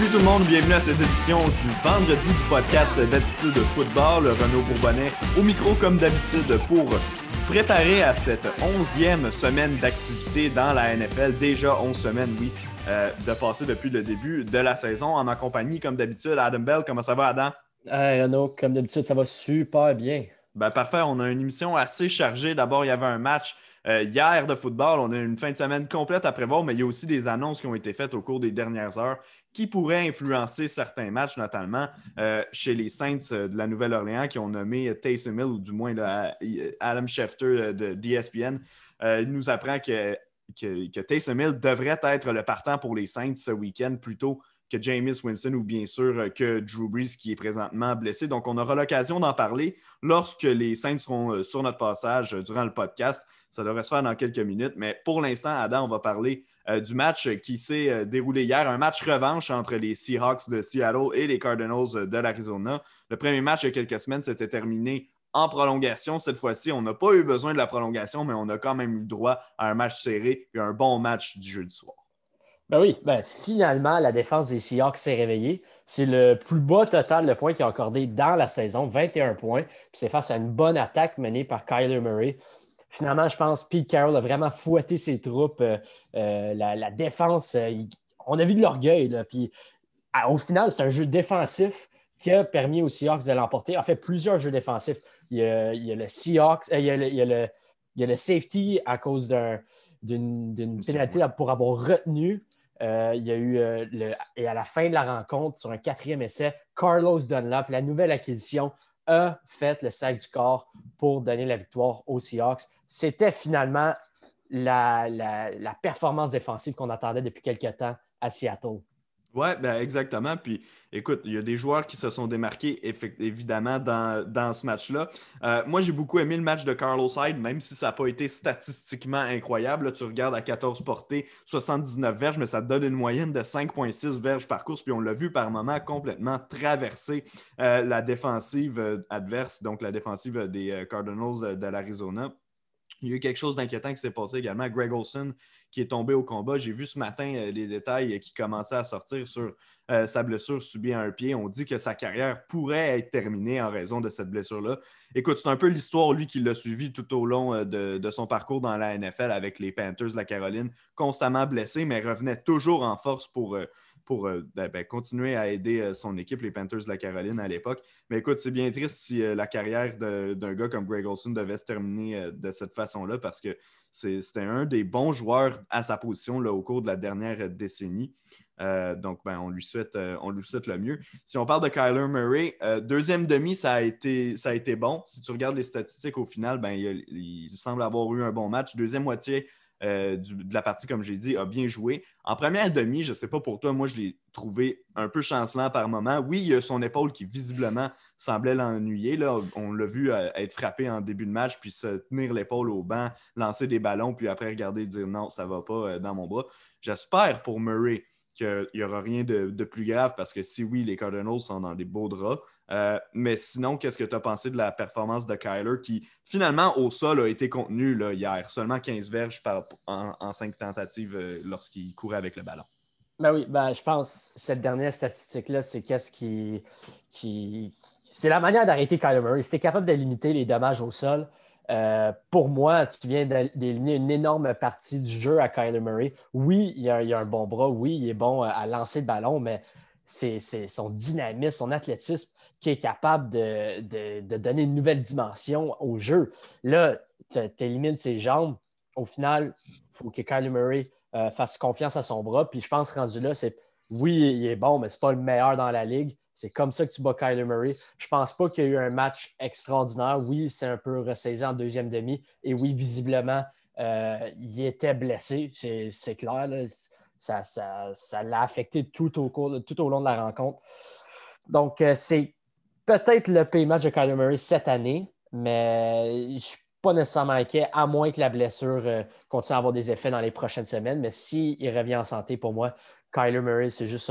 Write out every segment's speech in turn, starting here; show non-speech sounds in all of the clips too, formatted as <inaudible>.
Salut tout le monde, bienvenue à cette édition du vendredi du podcast d'attitude de football. Renaud Bourbonnais au micro comme d'habitude pour vous préparer à cette onzième semaine d'activité dans la NFL. Déjà 11 semaines, oui, euh, de passer depuis le début de la saison. En ma compagnie, comme d'habitude, Adam Bell. Comment ça va, Adam? Hey Renaud, comme d'habitude, ça va super bien. Ben, parfait, on a une émission assez chargée. D'abord, il y avait un match euh, hier de football. On a une fin de semaine complète à prévoir, mais il y a aussi des annonces qui ont été faites au cours des dernières heures qui pourraient influencer certains matchs, notamment euh, chez les Saints euh, de la Nouvelle-Orléans qui ont nommé Taysom Hill, ou du moins Adam Schefter de d'ESPN. il nous apprend que, que, Taysom Hill devrait être le partant pour les Saints ce week-end plutôt que Jameis Winston ou bien sûr que Drew Brees qui est présentement blessé. Donc, on aura l'occasion d'en parler lorsque les Saints seront sur notre passage durant le podcast. Ça devrait se faire dans quelques minutes. Mais pour l'instant, Adam, on va parler euh, du match qui s'est euh, déroulé hier, un match revanche entre les Seahawks de Seattle et les Cardinals de l'Arizona. Le premier match il y a quelques semaines s'était terminé en prolongation. Cette fois-ci, on n'a pas eu besoin de la prolongation, mais on a quand même eu droit à un match serré et un bon match du jeudi soir. Ben oui, ben finalement, la défense des Seahawks s'est réveillée. C'est le plus bas total de points qu'ils ont accordé dans la saison, 21 points. c'est face à une bonne attaque menée par Kyler Murray finalement, je pense que Pete Carroll a vraiment fouetté ses troupes. Euh, euh, la, défense, euh, on a vu de l'orgueil. Puis au final, c'est un jeu défensif qui a permis aux Seahawks de l'emporter. En fait, plusieurs jeux défensifs. Il y a, le Seahawks, il, y a le, safety à cause d'une pénalité pour avoir retenu. il y a eu, et à la fin de la rencontre, sur un quatrième essai, Carlos Dunlap, la nouvelle acquisition, a fait le sac du corps pour donner la victoire aux Seahawks c'était finalement la, performance défensive qu'on attendait depuis quelques temps à Seattle. Oui, ben exactement. Puis écoute, il y a des joueurs qui se sont démarqués évidemment dans, ce match-là. Euh, moi, j'ai beaucoup aimé le match de Carlos Hyde, même si ça n'a pas été statistiquement incroyable. tu regardes à 14 portées, 79 verges, mais ça te donne une moyenne de 5,6 verges par course. Puis on l'a vu par moment complètement traverser euh, la défensive euh, adverse, donc la défensive des Cardinals de l'Arizona. Il y a eu quelque chose d'inquiétant qui s'est passé également. Greg Olson qui est tombé au combat. J'ai vu ce matin euh, les détails qui commençaient à sortir sur euh, sa blessure subie à un pied. On dit que sa carrière pourrait être terminée en raison de cette blessure-là. Écoute, c'est un peu l'histoire, lui, qui l'a suivi tout au long euh, de, son parcours dans la NFL avec les Panthers la Caroline, constamment blessé, mais revenait toujours en force pour pour euh, ben, ben, continuer à aider euh, son équipe, les Panthers de la Caroline à l'époque. Mais écoute, c'est bien triste si euh, la carrière d'un gars comme Greg Olson devait se terminer de cette façon-là parce que c'était un des bons joueurs à sa position là, au cours de la dernière décennie. donc, ben, on, lui souhaite, on lui souhaite le mieux. Si on parle de Kyler Murray, deuxième demi, ça a, été, ça a été bon. Si tu regardes les statistiques au final, ben, il, semble avoir eu un bon match. Deuxième moitié, euh, de la partie, comme j'ai dit, a bien joué. En première demi, je ne sais pas pour toi, moi, je l'ai trouvé un peu chancelant par moment. Oui, il y a son épaule qui visiblement semblait l'ennuyer. On l'a vu euh, être frappé en début de match, puis se tenir l'épaule au banc, lancer des ballons, puis après regarder et dire non, ça ne va pas euh, dans mon bras. J'espère pour Murray qu'il n'y aura rien de, de, plus grave parce que si oui, les Cardinals sont dans des beaux draps, euh, mais sinon, qu'est-ce que tu as pensé de la performance de Kyler qui, finalement, au sol, a été contenu là, hier? Seulement 15 verges en, en 5 tentatives euh, lorsqu'il courait avec le ballon. Ben oui, ben, je pense que cette dernière statistique-là, c'est qu'est-ce qui, qui... C'est la manière d'arrêter Kyler Murray. Es capable de limiter les dommages au sol, euh, pour moi, tu viens d'éliminer une énorme partie du jeu à Kyler Murray. Oui, il a, il a, un bon bras, oui, il est bon à lancer le ballon, mais c'est son dynamisme, son athlétisme qui est capable de, donner une nouvelle dimension au jeu. Là, tu élimines ses jambes. Au final, il faut que Kyler Murray euh, fasse confiance à son bras. Puis je pense rendu là, c'est oui, il est bon, mais ce n'est pas le meilleur dans la ligue. C'est comme ça que tu bats Kyler Murray. Je ne pense pas qu'il y ait eu un match extraordinaire. Oui, c'est un peu ressaisi en deuxième demi. Et oui, visiblement, euh, il était blessé. C'est clair. Ça, ça, l'a affecté tout au, cours, tout au long de la rencontre. Donc, euh, c'est peut-être le pay match de Kyler Murray cette année, mais je ne suis pas nécessairement inquiet, à moins que la blessure euh, continue à avoir des effets dans les prochaines semaines. Mais s'il revient en santé, pour moi, Kyler Murray, c'est juste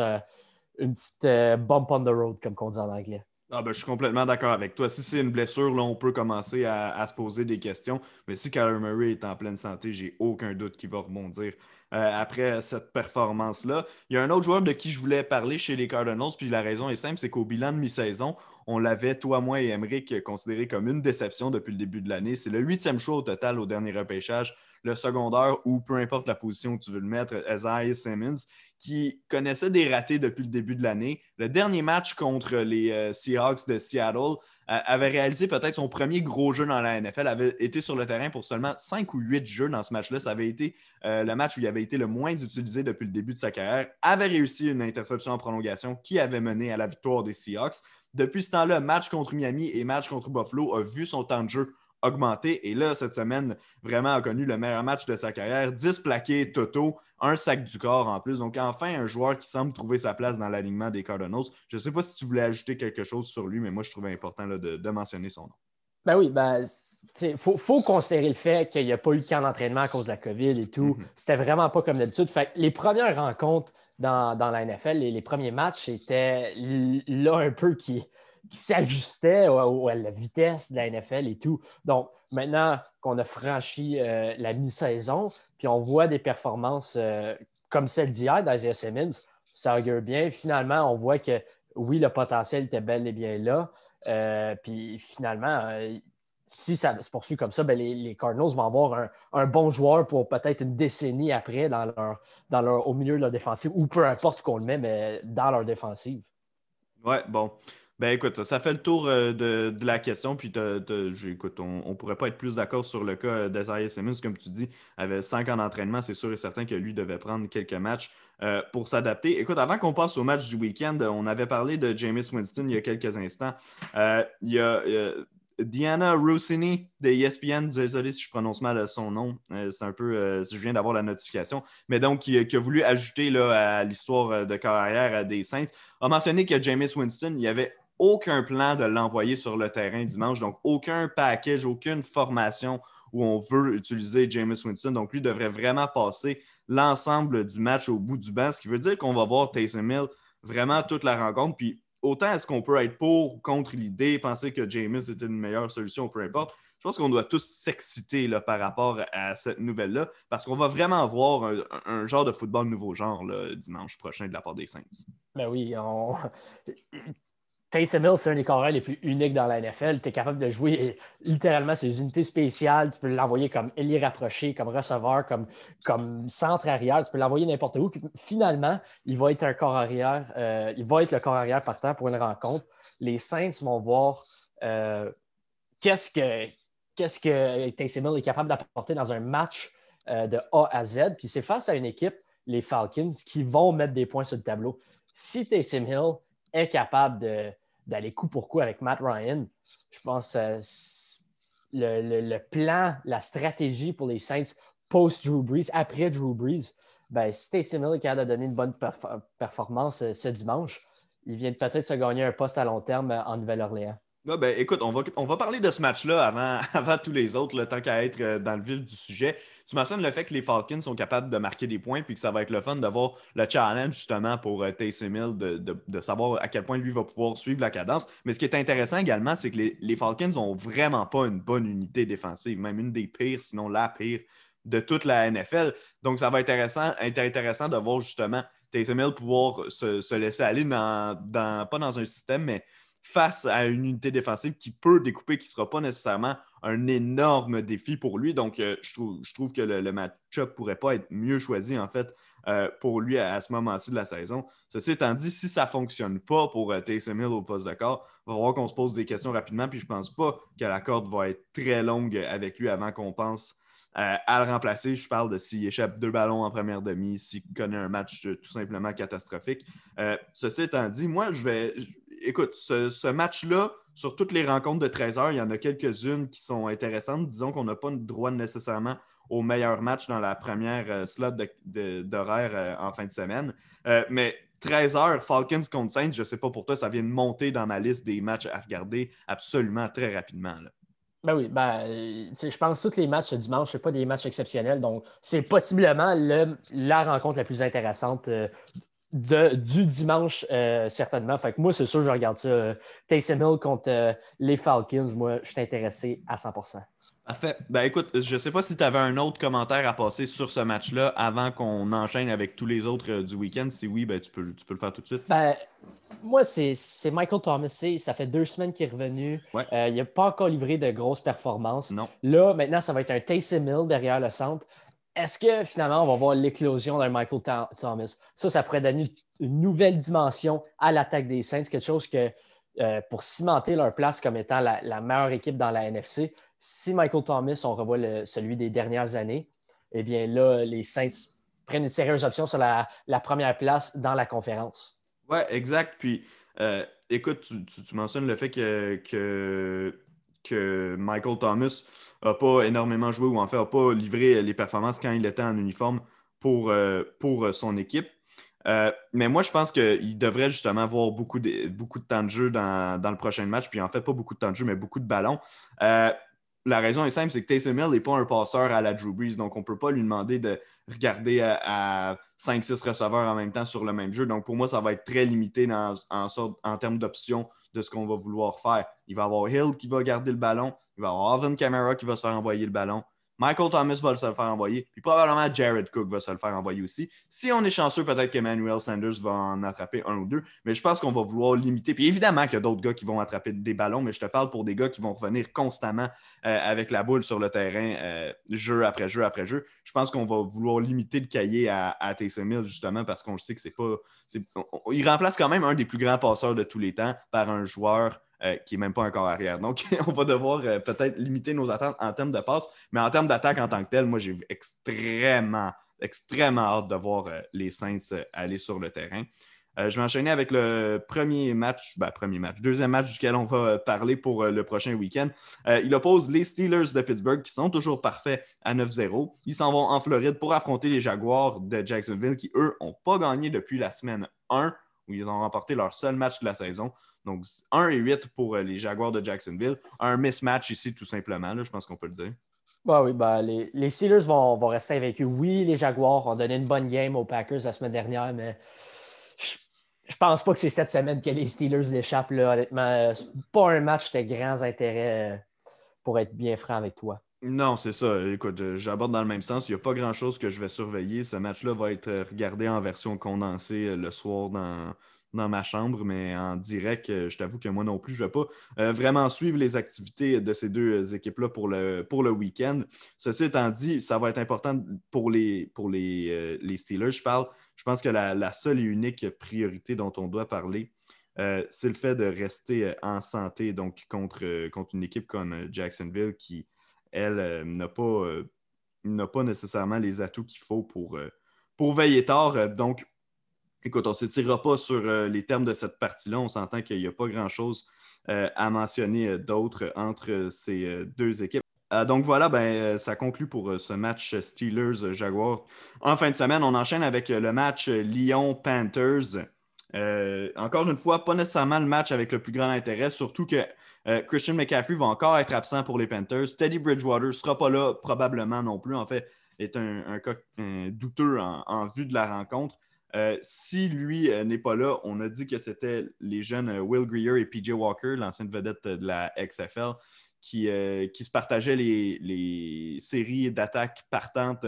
une petite euh, bump on the road, comme on dit en anglais. Ah ben, je suis complètement d'accord avec toi. Si c'est une blessure, là, on peut commencer à, se poser des questions. Mais si Kyler Murray est en pleine santé, j'ai aucun doute qu'il va rebondir euh, après cette performance-là. Il y a un autre joueur de qui je voulais parler chez les Cardinals, puis la raison est simple, c'est qu'au bilan de mi-saison, on l'avait, toi, moi et Emmerich, considéré comme une déception depuis le début de l'année. C'est le huitième choix au total au dernier repêchage le secondaire ou peu importe la position que tu veux le mettre, Isaiah Simmons, qui connaissait des ratés depuis le début de l'année. Le dernier match contre les euh, Seahawks de Seattle euh, avait réalisé peut-être son premier gros jeu dans la NFL, avait été sur le terrain pour seulement 5 ou 8 jeux dans ce match-là. Ça avait été euh, le match où il avait été le moins utilisé depuis le début de sa carrière, avait réussi une interception en prolongation qui avait mené à la victoire des Seahawks. Depuis ce temps-là, match contre Miami et match contre Buffalo a vu son temps de jeu augmenté. Et là, cette semaine, vraiment a connu le meilleur match de sa carrière. 10 plaqués Toto, un sac du corps en plus. Donc, enfin, un joueur qui semble trouver sa place dans l'alignement des Cardinals. Je ne sais pas si tu voulais ajouter quelque chose sur lui, mais moi, je trouvais important de, mentionner son nom. Ben oui, ben, il faut, considérer le fait qu'il n'y a pas eu de camp d'entraînement à cause de la COVID et tout. Mm-hmm. C'était vraiment pas comme d'habitude. Fait les premières rencontres dans, la NFL, les, les premiers matchs, c'était là un peu qui, qui s'ajustait à, la vitesse de la NFL et tout. Donc, maintenant qu'on a franchi euh, la mi-saison, puis on voit des performances euh, comme celle d'hier d'Isaiah Simmons, ça augure bien. Finalement, on voit que oui, le potentiel était bel et bien là. Euh, puis finalement, si ça se poursuit comme ça, ben, les, Cardinals vont avoir un, bon joueur pour peut-être une décennie après dans leur, dans leur, au milieu de leur défensive, ou peu importe qu'on le met, mais dans leur défensive. Ouais, bon. Ben écoute, ça fait le tour euh, de, la question. Puis écoute, on ne pourrait pas être plus d'accord sur le cas d'Isaiah Simmons. Comme tu dis, avait cinq ans d'entraînement, c'est sûr et certain que lui devait prendre quelques matchs euh, pour s'adapter. Écoute, avant qu'on passe au match du week-end, on avait parlé de James Winston il y a quelques instants. Euh, il y a Diana Rossini de ESPN, désolé si je prononce mal son nom, c'est un peu, je viens d'avoir la notification, mais donc qui, a voulu ajouter là, à l'histoire de carrière des Saints, a mentionné que James Winston, il y avait aucun plan de l'envoyer sur le terrain dimanche, donc aucun package, aucune formation où on veut utiliser James Winston. Donc, lui devrait vraiment passer l'ensemble du match au bout du banc, ce qui veut dire qu'on va voir Taysom Hill vraiment toute la rencontre. Puis, autant est-ce qu'on peut être pour ou contre l'idée, penser que James était une meilleure solution, peu importe. Je pense qu'on doit tous s'exciter par rapport à cette nouvelle-là, parce qu'on va vraiment voir un, genre de football nouveau genre dimanche prochain de la part des Saints. Ben oui, on... Taysom Hill, c'est un des carrières les plus uniques dans la NFL. Tu es capable de jouer littéralement ses unités spéciales. Tu peux l'envoyer comme ailier rapproché, comme receveur, comme, comme centre arrière. Tu peux l'envoyer n'importe où. finalement, il va être un corps arrière. Euh, il va être le corps arrière partant pour une rencontre. Les Saints vont voir euh, qu'est-ce que, qu'est-ce que Taysom Hill est capable d'apporter dans un match euh, de A à Z. Puis c'est face à une équipe, les Falcons, qui vont mettre des points sur le tableau. Si Taysom Hill est capable d'aller coup pour coup avec Matt Ryan, je pense que euh, le, plan, la stratégie pour les Saints post-Drew Brees, après Drew Brees, ben, Hill est capable de donner une bonne performance euh, ce dimanche, il vient peut-être se gagner un poste à long terme euh, en Nouvelle-Orléans. Ben, écoute, on va, on va parler de ce match-là avant, <laughs> avant tous les autres, le tant qu'à être dans le vif du sujet tu mentionnes le fait que les Falcons sont capables de marquer des points puis que ça va être le fun d'avoir le challenge justement pour euh, Taysom Hill de, savoir à quel point lui va pouvoir suivre la cadence. Mais ce qui est intéressant également, c'est que les, Falcons n'ont vraiment pas une bonne unité défensive, même une des pires, sinon la pire de toute la NFL. Donc ça va être intéressant, intéressant de voir justement Taysom Hill pouvoir se, laisser aller dans, pas dans un système, mais face à une unité défensive qui peut découper, qui ne sera pas nécessairement un énorme défi pour lui. Donc, euh, je, trouve, que le, match-up ne pourrait pas être mieux choisi, en fait, euh, pour lui à, ce moment-ci de la saison. Ceci étant dit, si ça ne fonctionne pas pour euh, Taysom Hill au poste de corps, on va voir qu'on se pose des questions rapidement. Puis je ne pense pas que la corde va être très longue avec lui avant qu'on pense à le remplacer. Je parle de s'il échappe deux ballons en première demi, s'il connaît un match tout simplement catastrophique. ceci étant dit, moi, je vais. Écoute, ce match-là, sur toutes les rencontres de 13 heures, il y en a quelques-unes qui sont intéressantes. Disons qu'on n'a pas le droit nécessairement au meilleur match dans la première euh, slot d'horaire euh, en fin de semaine. Euh, mais 13 heures, Falcons contre Saints, je ne sais pas pour toi, ça vient de monter dans ma liste des matchs à regarder absolument très rapidement. Ben oui, ben, je pense que tous les matchs ce dimanche, ce pas des matchs exceptionnels. Donc, c'est possiblement la rencontre la plus intéressante du dimanche, euh, certainement. Fait que moi, c'est sûr, je regarde ça. Taysom Hill contre les Falcons, moi, je suis intéressé à 100 Parfait. Ben écoute, je ne sais pas si tu avais un autre commentaire à passer sur ce match-là avant qu'on enchaîne avec tous les autres du week-end. Si oui, ben, tu, peux, tu peux le faire tout de suite. Ben, moi, c'est Michael Thomas. Ça fait deux semaines qu'il est revenu. il n'a pas encore livré de grosses performances. Non. Là, maintenant, ça va être un Taysom Hill derrière le centre est-ce que finalement, on va voir l'éclosion d'un Michael Thomas? Ça, ça pourrait donner une nouvelle dimension à l'attaque des Saints, quelque chose que euh, pour cimenter leur place comme étant la, meilleure équipe dans la NFC, si Michael Thomas, on revoit celui des dernières années, eh bien là, les Saints prennent une sérieuse option sur la, première place dans la conférence. Oui, exact. Puis, euh, écoute, tu, mentionnes le fait que, que, Michael Thomas n'a pas énormément joué ou en fait n'a pas livré les performances quand il était en uniforme pour, euh, euh, son équipe. Euh, mais moi, je pense qu'il devrait justement avoir beaucoup de, temps de jeu dans, le prochain match. Puis en fait, pas beaucoup de temps de jeu, mais beaucoup de ballons. la raison est simple, c'est que Taysom Hill n'est pas un passeur à la Drew Brees. Donc, on ne peut pas lui demander de regarder à, 5-6 receveurs en même temps sur le même jeu. Donc, pour moi, ça va être très limité en, en termes d'options de ce qu'on va vouloir faire. Il va y avoir Hill qui va garder le ballon. Il va y avoir Alvin Kamara qui va se faire envoyer le ballon. Michael Thomas va se le faire envoyer. Puis probablement Jared Cook va se le faire envoyer aussi. Si on est chanceux, peut-être qu'Emmanuel Sanders va en attraper un ou deux. Mais je pense qu'on va vouloir limiter. Puis évidemment qu'il y a d'autres gars qui vont attraper des ballons, mais je te parle pour des gars qui vont revenir constamment euh, avec la boule sur le terrain, euh, jeu après jeu après jeu. Je pense qu'on va vouloir limiter le cahier à, à Taysom Hill, justement, parce qu'on le sait que c'est pas. il remplace quand même un des plus grands passeurs de tous les temps par un joueur euh, qui n'est même pas encore arrière. Donc, <laughs> on va devoir euh, peut-être limiter nos attentes en termes de passe, mais en termes d'attaque en tant que tel, moi, j'ai extrêmement, extrêmement hâte de voir euh, les Saints aller sur le terrain. je vais enchaîner avec le premier match, ben, premier match, deuxième match duquel on va parler pour le prochain week-end. il oppose les Steelers de Pittsburgh qui sont toujours parfaits à 9-0. Ils s'en vont en Floride pour affronter les Jaguars de Jacksonville qui, eux, n'ont pas gagné depuis la semaine 1 où ils ont remporté leur seul match de la saison. Donc, 1 et 8 pour euh, les Jaguars de Jacksonville. Un mismatch ici, tout simplement, je pense qu'on peut le dire. Bah oui, bah, les, les, Steelers vont, vont, rester avec eux. Oui, les Jaguars ont donné une bonne game aux Packers la semaine dernière, mais je, ne pense pas que c'est cette semaine que les Steelers l'échappent. Honnêtement, c'est pas un match de grands intérêts euh, pour être bien franc avec toi. Non, c'est ça. Écoute, j'aborde dans le même sens. Il n'y a pas grand-chose que je vais surveiller. Ce match-là va être regardé en version condensée euh, le soir dans, dans ma chambre, mais en direct, euh, je t'avoue que moi non plus, je ne vais pas euh, vraiment suivre les activités de ces deux euh, équipes-là pour le, pour le week-end. Ceci étant dit, ça va être important pour les, pour les, les Steelers. Je parle, je pense que la, seule et unique priorité dont on doit parler, c'est le fait de rester en santé, donc contre, contre une équipe comme Jacksonville qui, elle, n'a pas, pas nécessairement les atouts qu'il faut pour, pour veiller tard. Donc, Écoute, on ne s'étirera pas sur euh, les termes de cette partie-là. On s'entend qu'il n'y a pas grand-chose euh, à mentionner euh, d'autre entre ces deux équipes. donc voilà, ben, ça conclut pour ce match Steelers-Jaguars. En fin de semaine, on enchaîne avec le match Lyon-Panthers. encore une fois, pas nécessairement le match avec le plus grand intérêt, surtout que Christian McCaffrey va encore être absent pour les Panthers. Teddy Bridgewater ne sera pas là probablement non plus. En fait, est un, cas douteux en, vue de la rencontre. Euh, si lui euh, n'est pas là, on a dit que c'était les jeunes euh, Will Greer et PJ Walker, l'ancienne vedette de la XFL, qui, se partageaient les, séries d'attaques partantes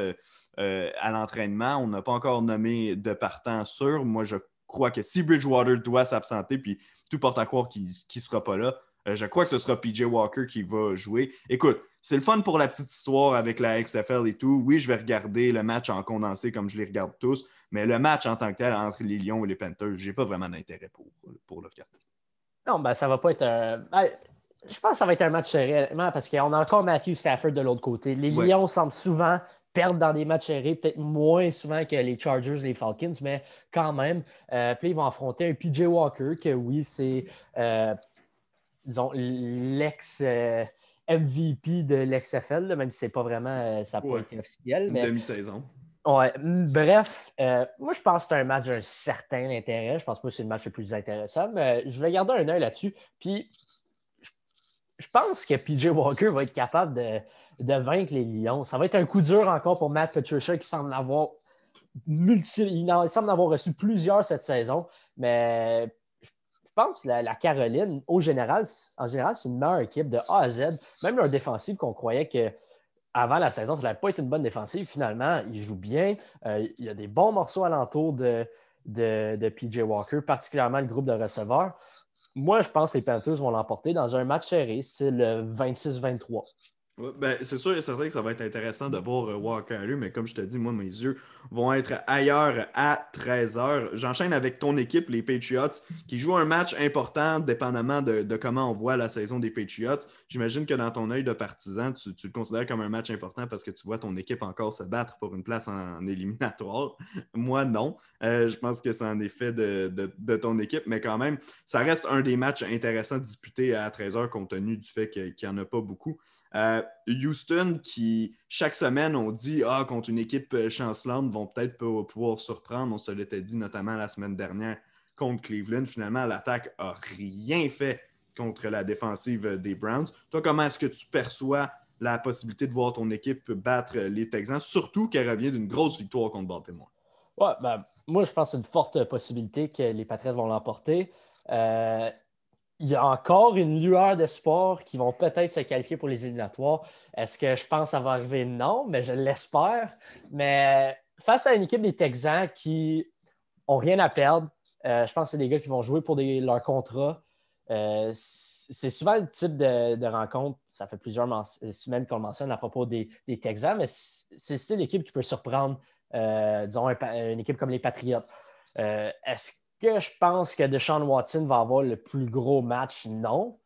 à l'entraînement. On n'a pas encore nommé de partant sûr. Moi, je crois que si Bridgewater doit s'absenter, puis tout porte à croire qu'il ne sera pas là, je crois que ce sera PJ Walker qui va jouer. Écoute, c'est le fun pour la petite histoire avec la XFL et tout. Oui, je vais regarder le match en condensé comme je les regarde tous. Mais le match en tant que tel entre les Lions et les Panthers, je n'ai pas vraiment d'intérêt pour, pour le regarder. Non, ben ça va pas être un. Ben, je pense que ça va être un match serré, parce qu'on a encore Matthew Stafford de l'autre côté. Les Lions semblent souvent perdre dans des matchs serrés, peut-être moins souvent que les Chargers et les Falcons, mais quand même. Euh, puis ils vont affronter un PJ Walker, que oui, c'est, euh, disons, l'ex. Euh, MVP de l'XFL, même si c'est pas vraiment, ça n'a pas été officiel. Une demi-saison. Ouais. Bref, euh, moi, je pense que c'est un match d'un certain intérêt. Je pense pas que c'est le match le plus intéressant, mais je vais garder un œil là-dessus. Puis, je pense que PJ Walker va être capable de, vaincre les Lions. Ça va être un coup dur encore pour Matt Patricia qui semble avoir multi... Il, semble avoir reçu plusieurs cette saison, mais je pense que la, Caroline, au général, en général, c'est une meilleure équipe de A à Z. Même leur défensive qu'on croyait que avant la saison, ça n'avait pas été une bonne défensive. Finalement, ils jouent bien. Euh, il y a des bons morceaux alentour de, de, de PJ Walker, particulièrement le groupe de receveurs. Moi, je pense que les Panthers vont l'emporter dans un match serré, c'est le 26-23. Ben, c'est sûr et certain que ça va être intéressant de voir euh, Walker mais comme je te dis, moi, mes yeux vont être ailleurs à 13h. J'enchaîne avec ton équipe, les Patriots, qui jouent un match important dépendamment de, comment on voit la saison des Patriots. J'imagine que dans ton œil de partisan, tu, le considères comme un match important parce que tu vois ton équipe encore se battre pour une place en, éliminatoire. <laughs> moi, non. Euh, je pense que c'est en effet de, de, ton équipe, mais quand même, ça reste un des matchs intéressants disputés à 13h compte tenu du fait qu'il n'y en a pas beaucoup. Euh, Houston, qui chaque semaine, on dit Ah, contre une équipe euh, chancelante, vont peut-être pouvoir surprendre. On se l'était dit notamment la semaine dernière contre Cleveland. Finalement, l'attaque n'a rien fait contre la défensive des Browns. Toi, comment est-ce que tu perçois la possibilité de voir ton équipe battre les Texans, surtout qu'elle revient d'une grosse victoire contre Baltimore? Ouais, ben, moi, je pense que c'est une forte possibilité que les Patriots vont l'emporter. Euh, il y a encore une lueur de sport qui vont peut-être se qualifier pour les éliminatoires. Est-ce que je pense que ça va arriver? Non, mais je l'espère. Mais face à une équipe des Texans qui n'ont rien à perdre, euh, je pense que c'est des gars qui vont jouer pour leur contrat. Euh, c'est souvent le type de, rencontre, ça fait plusieurs semaines qu'on le mentionne à propos des, Texans, mais c'est l'équipe qui peut surprendre, euh, disons, une équipe comme les Patriots. Est-ce que je pense que Deshaun Watson va avoir le plus gros match? Non.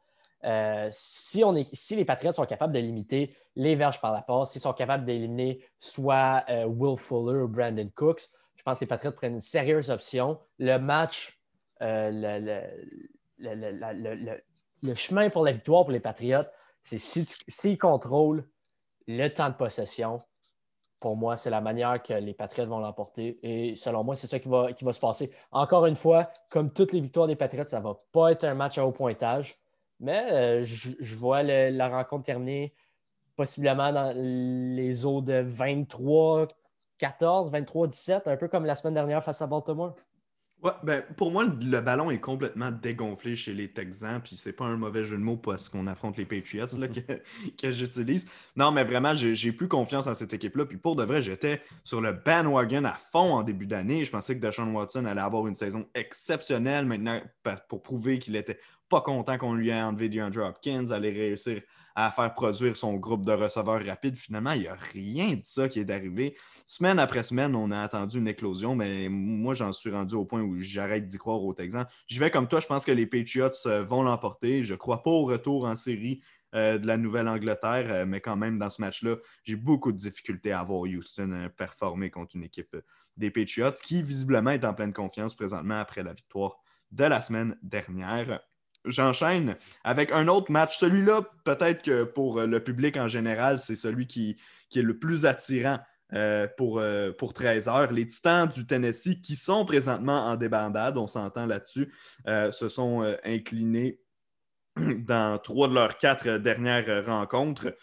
Euh, si, on est, si les Patriots sont capables de limiter les verges par la passe, s'ils sont capables d'éliminer soit euh, Will Fuller ou Brandon Cooks, je pense que les Patriots prennent une sérieuse option. Le match, euh, le, chemin pour la victoire pour les Patriots, c'est s'ils contrôlent le temps de possession, pour moi, c'est la manière que les Patriots vont l'emporter. Et selon moi, c'est ça qui va, qui va se passer. Encore une fois, comme toutes les victoires des Patriots, ça ne va pas être un match à haut pointage. Mais euh, je, vois la rencontre terminer possiblement dans les eaux de 23-14, 23-17, un peu comme la semaine dernière face à Baltimore. Ben, pour moi, le ballon est complètement dégonflé chez les Texans, puis c'est pas un mauvais jeu de mots parce qu'on affronte les Patriots <laughs> que, j'utilise. Non, mais vraiment, j'ai plus confiance en cette équipe-là. Puis pour de vrai, j'étais sur le bandwagon à fond en début d'année. Je pensais que Deshaun Watson allait avoir une saison exceptionnelle maintenant pour prouver qu'il était pas content qu'on lui ait enlevé DeAndre Hopkins, allait réussir à faire produire son groupe de receveurs rapides. Finalement, il n'y a rien de ça qui est arrivé. Semaine après semaine, on a attendu une éclosion, mais moi, j'en suis rendu au point où j'arrête d'y croire aux Texans. Je vais comme toi, je pense que les Patriots euh, vont l'emporter. Je ne crois pas au retour en série euh, de la Nouvelle-Angleterre, euh, mais quand même, dans ce match-là, j'ai beaucoup de difficultés à voir Houston performer contre une équipe des Patriots qui, visiblement, est en pleine confiance présentement après la victoire de la semaine dernière j'enchaîne avec un autre match. Celui-là, peut-être que pour le public en général, c'est celui qui, est le plus attirant euh, pour, euh, pour 13 heures. Les Titans du Tennessee, qui sont présentement en débandade, on s'entend là-dessus, euh, se sont inclinés <clears throat> dans trois de leurs quatre dernières rencontres.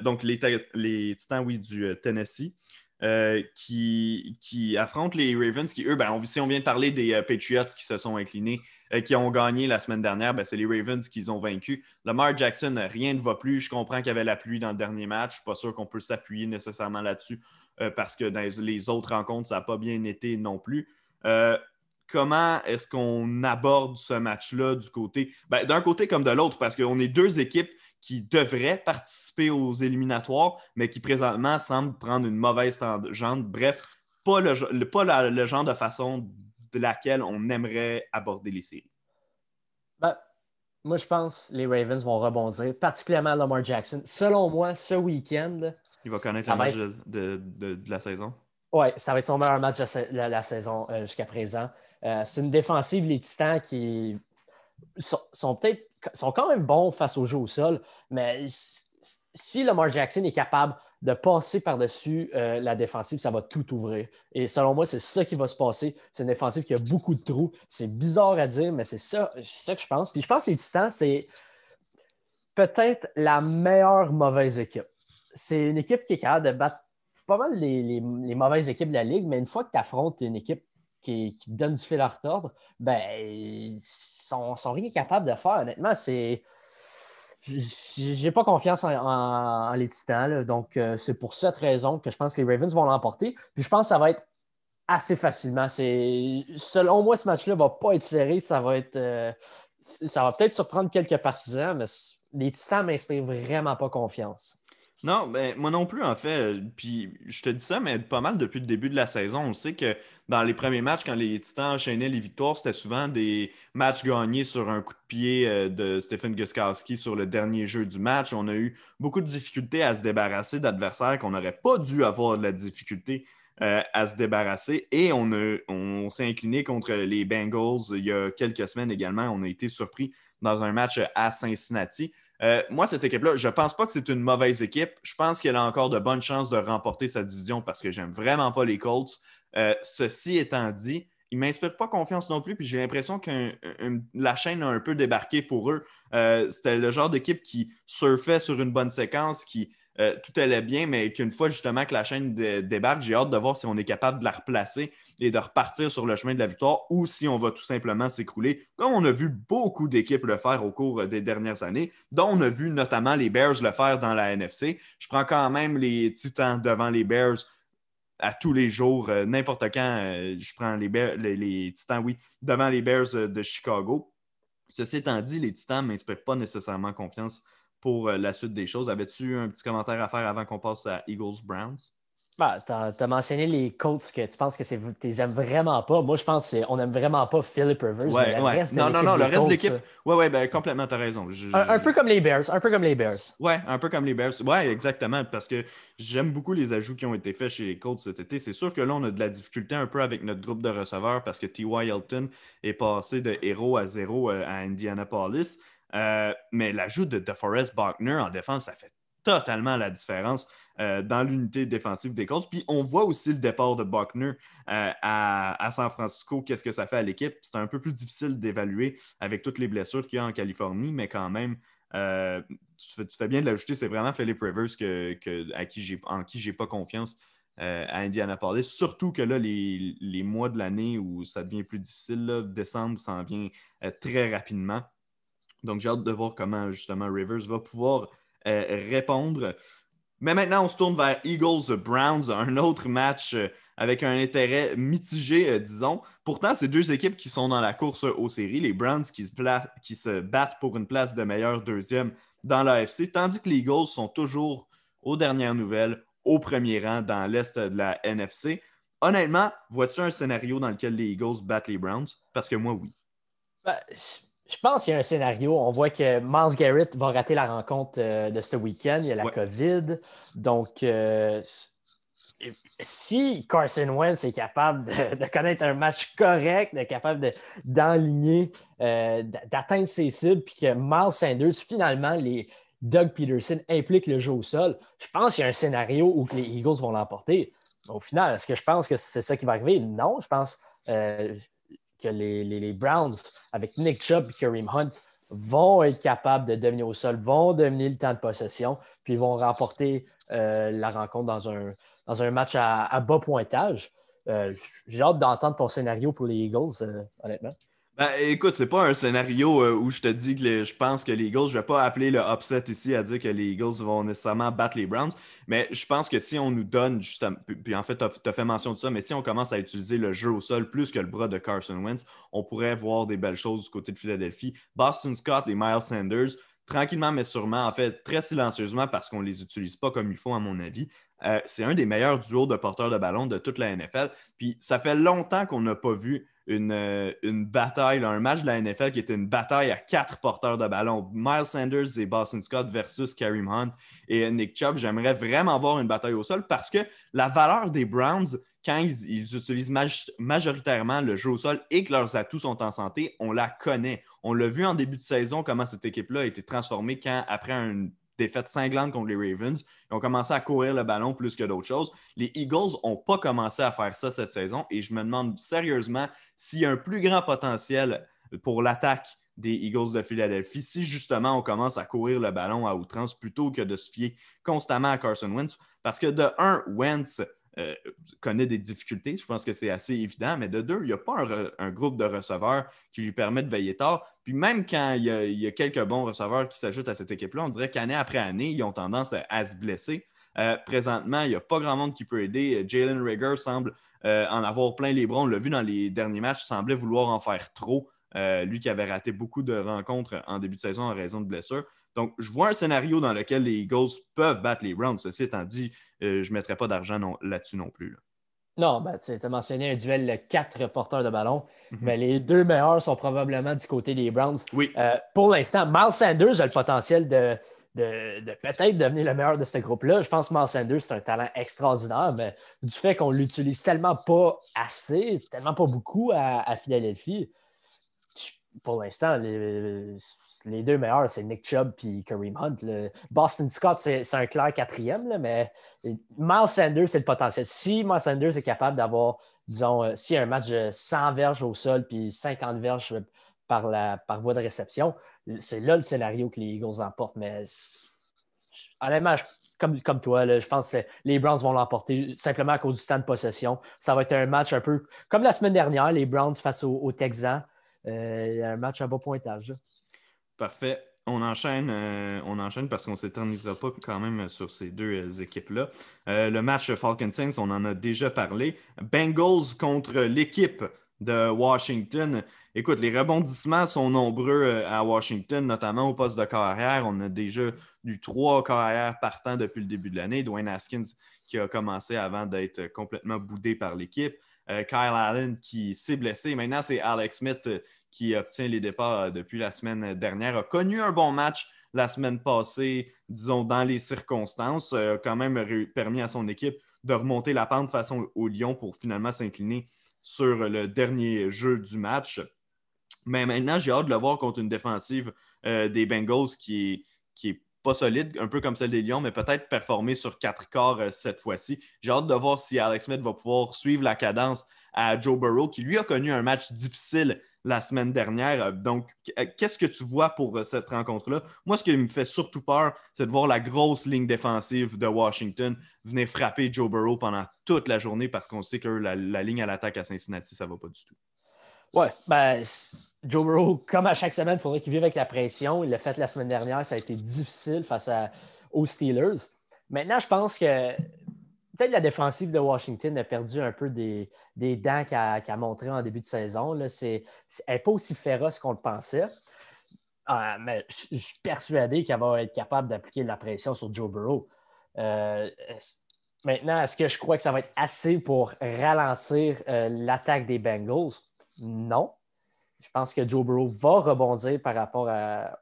donc, les, les, Titans, oui, du Tennessee. Qui, qui affrontent les Ravens, qui, eux, ben, si on vient de parler des Patriots qui se sont inclinés euh, qui ont gagné la semaine dernière, ben, c'est les Ravens qui ont vaincu. Lamar Jackson, rien ne va plus. Je comprends qu'il y avait la pluie dans le dernier match. Je ne suis pas sûr qu'on peut s'appuyer nécessairement là-dessus euh, parce que dans les autres rencontres, ça n'a pas bien été non plus. Euh, comment est-ce qu'on aborde ce match-là du côté, ben, d'un côté comme de l'autre, parce qu'on est deux équipes qui devraient participer aux éliminatoires, mais qui présentement semblent prendre une mauvaise tangente. Bref, pas le, pas le genre de façon de laquelle on aimerait aborder les séries? Ben, moi, je pense que les Ravens vont rebondir, particulièrement Lamar Jackson. Selon moi, ce week-end. Il va connaître le match de, la saison. Oui, ça va être son meilleur match de la, saison euh, jusqu'à présent. Euh, c'est une défensive, les Titans, qui sont, peut-être sont quand même bons face au jeu au sol, mais si Lamar Jackson est capable de passer par-dessus euh, la défensive, ça va tout ouvrir. Et selon moi, c'est ça qui va se passer. C'est une défensive qui a beaucoup de trous. C'est bizarre à dire, mais c'est ça, ça que je pense. Puis je pense que les Titans, c'est peut-être la meilleure mauvaise équipe. C'est une équipe qui est capable de battre pas mal les, mauvaises équipes de la Ligue, mais une fois que tu affrontes une équipe qui, donne du fil à retordre, ben, ils sont, sont rien capables de faire. Honnêtement, c'est. J'ai pas confiance en, les Titans. donc, euh, c'est pour cette raison que je pense que les Ravens vont l'emporter. Puis je pense que ça va être assez facilement. Selon moi, ce match-là va pas être serré. Ça va être. Euh, ça va peut-être surprendre quelques partisans, mais les Titans m'inspirent vraiment pas confiance. Non, ben, moi non plus, en fait. Puis je te dis ça, mais pas mal depuis le début de la saison. On sait que dans les premiers matchs, quand les Titans enchaînaient les victoires, c'était souvent des matchs gagnés sur un coup de pied euh, de Stephen Guskowski sur le dernier jeu du match. On a eu beaucoup de difficultés à se débarrasser d'adversaires qu'on n'aurait pas dû avoir de la difficulté euh, à se débarrasser. Et on, on s'est incliné contre les Bengals il y a quelques semaines également. On a été surpris dans un match à Cincinnati. Euh, moi, cette équipe-là, je ne pense pas que c'est une mauvaise équipe. Je pense qu'elle a encore de bonnes chances de remporter sa division parce que j'aime vraiment pas les Colts. Euh, ceci étant dit, ils ne m'inspirent pas confiance non plus. Puis j'ai l'impression que la chaîne a un peu débarqué pour eux. Euh, c'était le genre d'équipe qui surfait sur une bonne séquence, qui tout allait bien, mais qu'une fois justement que la chaîne débarque, j'ai hâte de voir si on est capable de la replacer et de repartir sur le chemin de la victoire ou si on va tout simplement s'écrouler, comme on a vu beaucoup d'équipes le faire au cours des dernières années, dont on a vu notamment les Bears le faire dans la NFC. Je prends quand même les Titans devant les Bears à tous les jours, euh, n'importe quand, euh, je prends les, Titans, oui, devant les Bears euh, de Chicago. Ceci étant dit, les Titans ne m'inspirent pas nécessairement confiance pour la suite des choses. Avais-tu un petit commentaire à faire avant qu'on passe à Eagles-Browns? Bah, tu as, mentionné les Colts que tu penses que tu les aimes vraiment pas. Moi, je pense qu'on n'aime vraiment pas Philip Rivers. Ouais, ouais. non, non, non, le reste de l'équipe. Oui, oui, ben, complètement, tu as raison. un, peu comme les Bears. Un peu comme les Bears. Oui, un peu comme les Bears. Oui, exactement. Parce que j'aime beaucoup les ajouts qui ont été faits chez les Colts cet été. C'est sûr que là, on a de la difficulté un peu avec notre groupe de receveurs parce que T.Y. Elton est passé de héros à zéro euh, à Indianapolis. Euh, mais l'ajout de DeForest Buckner en défense, ça fait totalement la différence. Euh, dans l'unité défensive des Colts. Puis on voit aussi le départ de Buckner euh, à, San Francisco. Qu'est-ce que ça fait à l'équipe? C'est un peu plus difficile d'évaluer avec toutes les blessures qu'il y a en Californie, mais quand même, euh, tu, fais, bien de l'ajouter. C'est vraiment Philip Rivers que, à qui en qui pas confiance. à Indianapolis. Surtout que là, les, mois de l'année où ça devient plus difficile, décembre s'en vient très rapidement. Donc, j'ai hâte de voir comment justement Rivers va pouvoir répondre. Mais maintenant, on se tourne vers Eagles-Browns, un autre match euh, avec un intérêt mitigé, euh, disons. Pourtant, c'est deux équipes qui sont dans la course aux séries. Les Browns qui se, battent pour une place de meilleur deuxième dans l'AFC, tandis que les Eagles sont toujours, aux dernières nouvelles, au premier rang dans l'Est de la NFC. Honnêtement, vois-tu un scénario dans lequel les Eagles battent les Browns? Parce que moi, oui. Ben, je pense qu'il y a un scénario. On voit que Miles Garrett va rater la rencontre euh, de ce week-end. Il y a la COVID. Donc, euh, si Carson Wentz est capable de, connaître un match correct, d'être capable d'enligner, euh, d'atteindre ses cibles, puis que Miles Sanders, finalement, les Doug Peterson impliquent le jeu au sol, je pense qu'il y a un scénario où les Eagles vont l'emporter. Au final, est-ce que je pense que c'est ça qui va arriver? Non, je pense que les, Browns, avec Nick Chubb et Kareem Hunt, vont être capables de dominer au sol, vont dominer le temps de possession, puis vont remporter euh, la rencontre dans un, dans un match à, bas pointage. Euh, j'ai hâte d'entendre ton scénario pour les Eagles, euh, honnêtement. Ben, écoute, c'est pas un scénario euh, où je te dis que je pense que les Eagles, je vais pas appeler le upset ici à dire que les Eagles vont nécessairement battre les Browns, mais je pense que si on nous donne, justement, puis en fait, tu as, fait mention de ça, mais si on commence à utiliser le jeu au sol plus que le bras de Carson Wentz, on pourrait voir des belles choses du côté de Philadelphie. Boston Scott et Miles Sanders, tranquillement mais sûrement, en fait, très silencieusement parce qu'on ne les utilise pas comme il faut, à mon avis. Euh, c'est un des meilleurs duos de porteurs de ballon de toute la NFL. Puis ça fait longtemps qu'on n'a pas vu euh, une, bataille, un match de la NFL qui était une bataille à quatre porteurs de ballon. Miles Sanders et Boston Scott versus Kareem Hunt et Nick Chubb. J'aimerais vraiment voir une bataille au sol parce que la valeur des Browns, quand ils, utilisent majoritairement le jeu au sol et que leurs atouts sont en santé, on la connaît. On l'a vu en début de saison comment cette équipe-là a été transformée quand, après un défaite cinglante contre les Ravens. Ils ont commencé à courir le ballon plus que d'autres choses. Les Eagles n'ont pas commencé à faire ça cette saison et je me demande sérieusement s'il y a un plus grand potentiel pour l'attaque des Eagles de Philadelphie si justement on commence à courir le ballon à outrance plutôt que de se fier constamment à Carson Wentz. Parce que de un, Wentz euh, connaît des difficultés, je pense que c'est assez évident, mais de deux, il n'y a pas un, groupe de receveurs qui lui permet de veiller tard. Puis même quand il y a, quelques bons receveurs qui s'ajoutent à cette équipe-là, on dirait qu'année après année, ils ont tendance à, se blesser. Euh, présentement, il n'y a pas grand monde qui peut aider. Jalen Rigger semble euh, en avoir plein les bras. On l'a vu dans les derniers matchs, il semblait vouloir en faire trop. Lui qui avait raté beaucoup de rencontres en début de saison en raison de blessures. Donc, je vois un scénario dans lequel les Eagles peuvent battre les Browns. Ceci étant dit, euh, je ne mettrai pas d'argent là-dessus non plus. Non, ben, tu as mentionné un duel de quatre porteurs de ballon, mhm. mais les deux meilleurs sont probablement du côté des Browns. Oui. pour l'instant, Miles Sanders a le potentiel de, de, peut-être devenir le meilleur de ce groupe-là. Je pense que Miles Sanders, c'est un talent extraordinaire, mais du fait qu'on l'utilise tellement pas assez, tellement pas beaucoup à, Philadelphie, pour l'instant, les, deux meilleurs, c'est Nick Chubb et Kareem Hunt. Boston Scott, c'est un clair quatrième, mais Miles Sanders, c'est le potentiel. Si Miles Sanders est capable d'avoir, disons, euh, s'il y a un match de 100 verges au sol puis 50 verges par, voie de réception, c'est là le scénario que les Eagles emportent. Mais honnêtement, comme, comme toi, je pense que les Browns vont l'emporter simplement à cause du temps de possession. Ça va être un match un peu comme la semaine dernière, les Browns face aux, Texans. Euh, un match à bas pointage. Parfait. On enchaîne, euh, on enchaîne parce qu'on ne s'éternisera pas quand même sur ces deux euh, équipes-là. le match Falcons Saints, on en a déjà parlé. Bengals contre l'équipe de Washington. Écoute, les rebondissements sont nombreux à Washington, notamment au poste de carrière. On a déjà eu trois carrières partant depuis le début de l'année. Dwayne Haskins qui a commencé avant d'être complètement boudé par l'équipe. Euh, Kyle Allen qui s'est blessé. Maintenant, c'est Alex Smith euh, qui obtient les départs depuis la semaine dernière. A connu un bon match la semaine passée, disons, dans les circonstances. A quand même permis à son équipe de remonter la pente façon au Lyon pour finalement s'incliner sur le dernier jeu du match. Mais maintenant, j'ai hâte de le voir contre une défensive euh, des Bengals qui qui est pas solide, un peu comme celle des Lions, mais peut-être performer sur quatre quarts euh, cette fois-ci. J'ai hâte de voir si Alex Smith va pouvoir suivre la cadence à Joe Burrow, qui lui a connu un match difficile la semaine dernière. Euh, donc, qu'est-ce que tu vois pour cette rencontre-là? Moi, ce qui me fait surtout peur, c'est de voir la grosse ligne défensive de Washington venir frapper Joe Burrow pendant toute la journée parce qu'on sait que la, ligne à l'attaque à Cincinnati, ça ne va pas du tout. Ouais, ben, Joe Burrow, comme à chaque semaine, il faudrait qu'il vive avec la pression. Il l'a fait la semaine dernière, ça a été difficile face aux Steelers. Maintenant, je pense que peut-être la défensive de Washington a perdu un peu des, dents qu'elle a, montré en début de saison. Là. elle n'est pas aussi féroce qu'on le pensait. Ah, mais je, suis persuadé qu'elle va être capable d'appliquer de la pression sur Joe Burrow. Euh, maintenant, est-ce que je crois que ça va être assez pour ralentir euh, l'attaque des Bengals? Non. Je pense que Joe Burrow va rebondir par rapport à,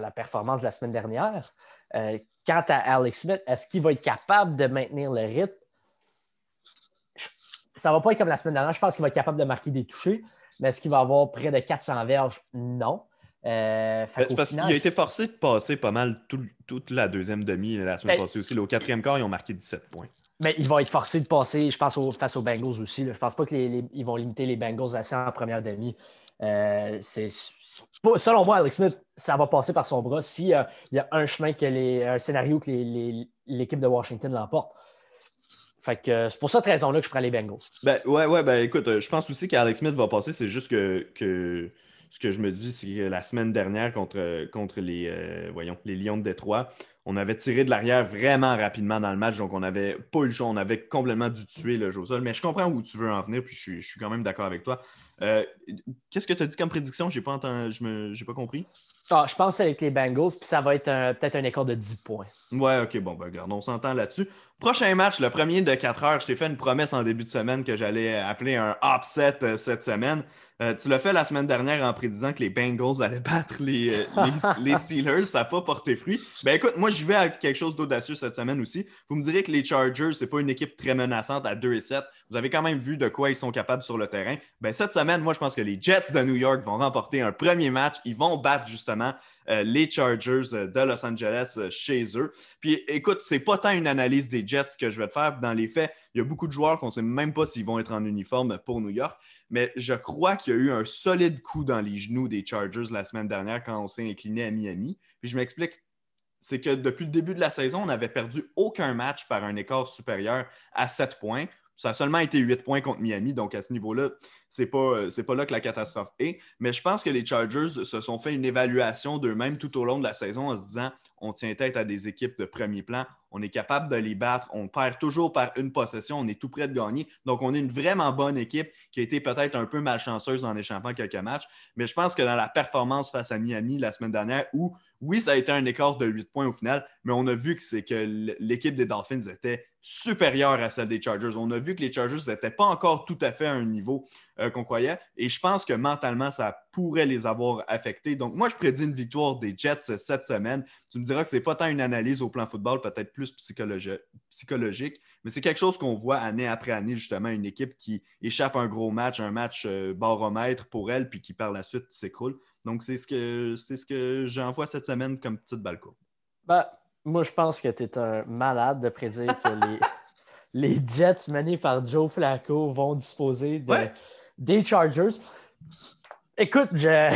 la performance de la semaine dernière. Euh, quant à Alex Smith, est-ce qu'il va être capable de maintenir le rythme? Ça ne va pas être comme la semaine dernière. Je pense qu'il va être capable de marquer des touchés, mais est-ce qu'il va avoir près de 400 verges? Non. Euh, parce qu'il a été forcé de passer pas mal toute la deuxième demi la semaine ben, passée aussi. au quatrième quart, ils ont marqué 17 points. Mais il va être forcé de passer, je pense, face aux Bengals aussi. Je ne pense pas qu'ils vont limiter les Bengals assez en première demi. Euh, selon moi, Alex Smith, ça va passer par son bras s'il y a un chemin, que les, un scénario que l'équipe de Washington l'emporte. Fait que c'est pour cette raison-là que je prends les Bengals. Ben, ouais, ouais, ben écoute, je pense aussi qu'Alex Smith va passer. C'est juste que, que, ce que je me dis, c'est que la semaine dernière contre, contre les, euh, voyons, les Lions de Détroit, on avait tiré de l'arrière vraiment rapidement dans le match, donc on n'avait pas eu le choix. On avait complètement dû tuer le jeu au sol. Mais je comprends où tu veux en venir, puis je suis, quand même d'accord avec toi. Euh, qu'est-ce que tu as dit comme prédiction? Je n'ai pas, je pas compris. Ah, je pense avec les Bengals, puis ça va être peut-être un écart de 10 points. Ouais, ok, bon, ben, regarde, on s'entend là-dessus. Prochain match, le premier de 4 heures. Je t'ai fait une promesse en début de semaine que j'allais appeler un upset euh, cette semaine. Euh, tu l'as fait la semaine dernière en prédisant que les Bengals allaient <laughs> battre les, euh, les, <laughs> Steelers. Ça n'a pas porté fruit. Ben écoute, moi, je vais avec quelque chose d'audacieux cette semaine aussi. Vous me direz que les Chargers, ce n'est pas une équipe très menaçante à 2 et 7. Vous avez quand même vu de quoi ils sont capables sur le terrain. Ben, cette semaine, moi, je pense que les Jets de New York vont remporter un premier match. Ils vont battre justement euh, les Chargers de Los Angeles chez eux. Puis écoute, c'est pas tant une analyse des Jets que je vais te faire. Dans les faits, il y a beaucoup de joueurs qu'on ne sait même pas s'ils vont être en uniforme pour New York. mais je crois qu'il y a eu un solide coup dans les genoux des Chargers la semaine dernière quand on s'est incliné à Miami. Puis je m'explique, c'est que depuis le début de la saison, on n'avait perdu aucun match par un écart supérieur à 7 points. Ça a seulement été 8 points contre Miami, donc à ce niveau-là, c'est pas, pas là que la catastrophe est. Mais je pense que les Chargers se sont fait une évaluation d'eux-mêmes tout au long de la saison en se disant on tient tête à des équipes de premier plan, on est capable de les battre, on perd toujours par une possession, on est tout près de gagner. Donc, on est une vraiment bonne équipe qui a été peut-être un peu malchanceuse en échappant quelques matchs. Mais je pense que dans la performance face à Miami la semaine dernière, où oui, ça a été un écart de 8 points au final, mais on a vu que c'est que l'équipe des Dolphins était supérieure à celle des Chargers. On a vu que les Chargers n'étaient pas encore tout à fait à un niveau euh, qu'on croyait. Et je pense que mentalement, ça pourrait les avoir affectés. Donc, moi, je prédis une victoire des Jets cette semaine. Tu me diras que ce n'est pas tant une analyse au plan football, peut-être plus psychologique, mais c'est quelque chose qu'on voit année après année, justement, une équipe qui échappe un gros match, un match euh, baromètre pour elle, puis qui par la suite s'écroule. Donc, c'est ce que, ce que j'envoie cette semaine comme petite balle Ben, moi, je pense que tu es un malade de prédire que les, <laughs> les Jets menés par Joe Flacco vont disposer des Chargers. Écoute, je...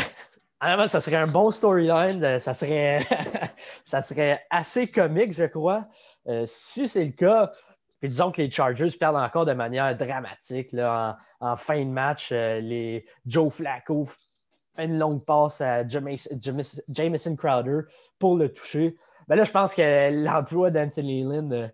ça serait un bon storyline. Ça serait... <laughs> ça serait assez comique, je crois. Euh, si c'est le cas, puis disons que les Chargers perdent encore de manière dramatique là, en, fin de match. Euh, les Joe Flacco une longue passe à Jameson Crowder pour le toucher. Ben là, je pense que l'emploi d'Anthony Lynn euh,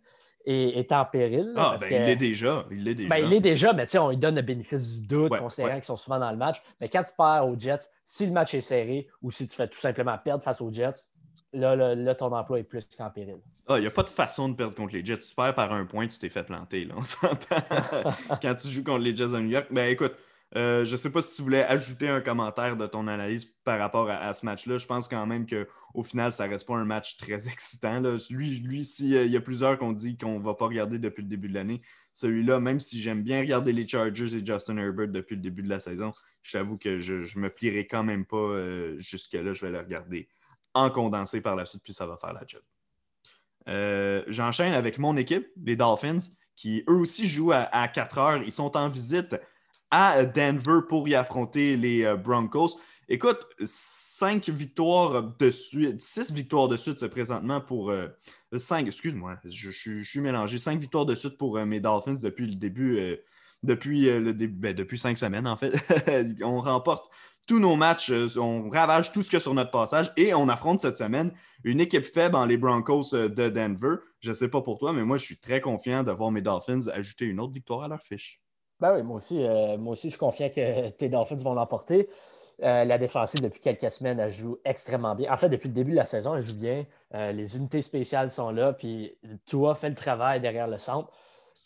est, en péril. ah, ben, il l'est déjà. Il l'est déjà. Ben, il l'est déjà, mais on lui donne le bénéfice du doute, considérant qu'ils sont souvent dans le match. Mais quand tu perds aux Jets, si le match est serré ou si tu fais tout simplement perdre face aux Jets, là, là, ton emploi est plus qu'en péril. Ah, il n'y a pas de façon de perdre contre les Jets. Tu perds par un point, tu t'es fait planter. Là, on s'entend. <laughs> quand tu joues contre les Jets de New York, ben écoute, euh, je ne sais pas si tu voulais ajouter un commentaire de ton analyse par rapport à, ce match-là. Je pense quand même qu'au final, ça ne reste pas un match très <laughs> excitant. Lui, lui s'il y a plusieurs qu'on dit qu'on ne va pas regarder depuis le début de l'année, celui-là, même si j'aime bien regarder les Chargers et Justin Herbert depuis le début de la saison, je t'avoue que je ne me plierai quand même pas euh, jusque-là. Je vais le regarder en condensé par la suite, puis ça va faire la job. Euh, j'enchaîne avec mon équipe, les Dolphins, qui eux aussi jouent à, à 4 heures. Ils sont en visite à Denver pour y affronter les euh, Broncos. Écoute, cinq victoires de suite, six victoires de suite présentement pour euh, cinq, excuse-moi, je, suis mélangé, cinq victoires de suite pour euh, mes Dolphins depuis le début, depuis le début, ben, depuis cinq semaines en fait. <laughs> on remporte tous nos matchs, on ravage tout ce qu'il y a sur notre passage et on affronte cette semaine une équipe faible en les Broncos de Denver. Je ne sais pas pour toi, mais moi je suis très confiant de voir mes Dolphins ajouter une autre victoire à leur fiche. Ben oui, moi aussi, euh, moi aussi, je suis confiant que <laughs> tes Dolphins vont l'emporter. Euh, la défensive, depuis quelques semaines, elle joue extrêmement bien. En fait, depuis le début de la saison, elle joue bien. Euh, les unités spéciales sont là, puis toi, fais le travail derrière le centre.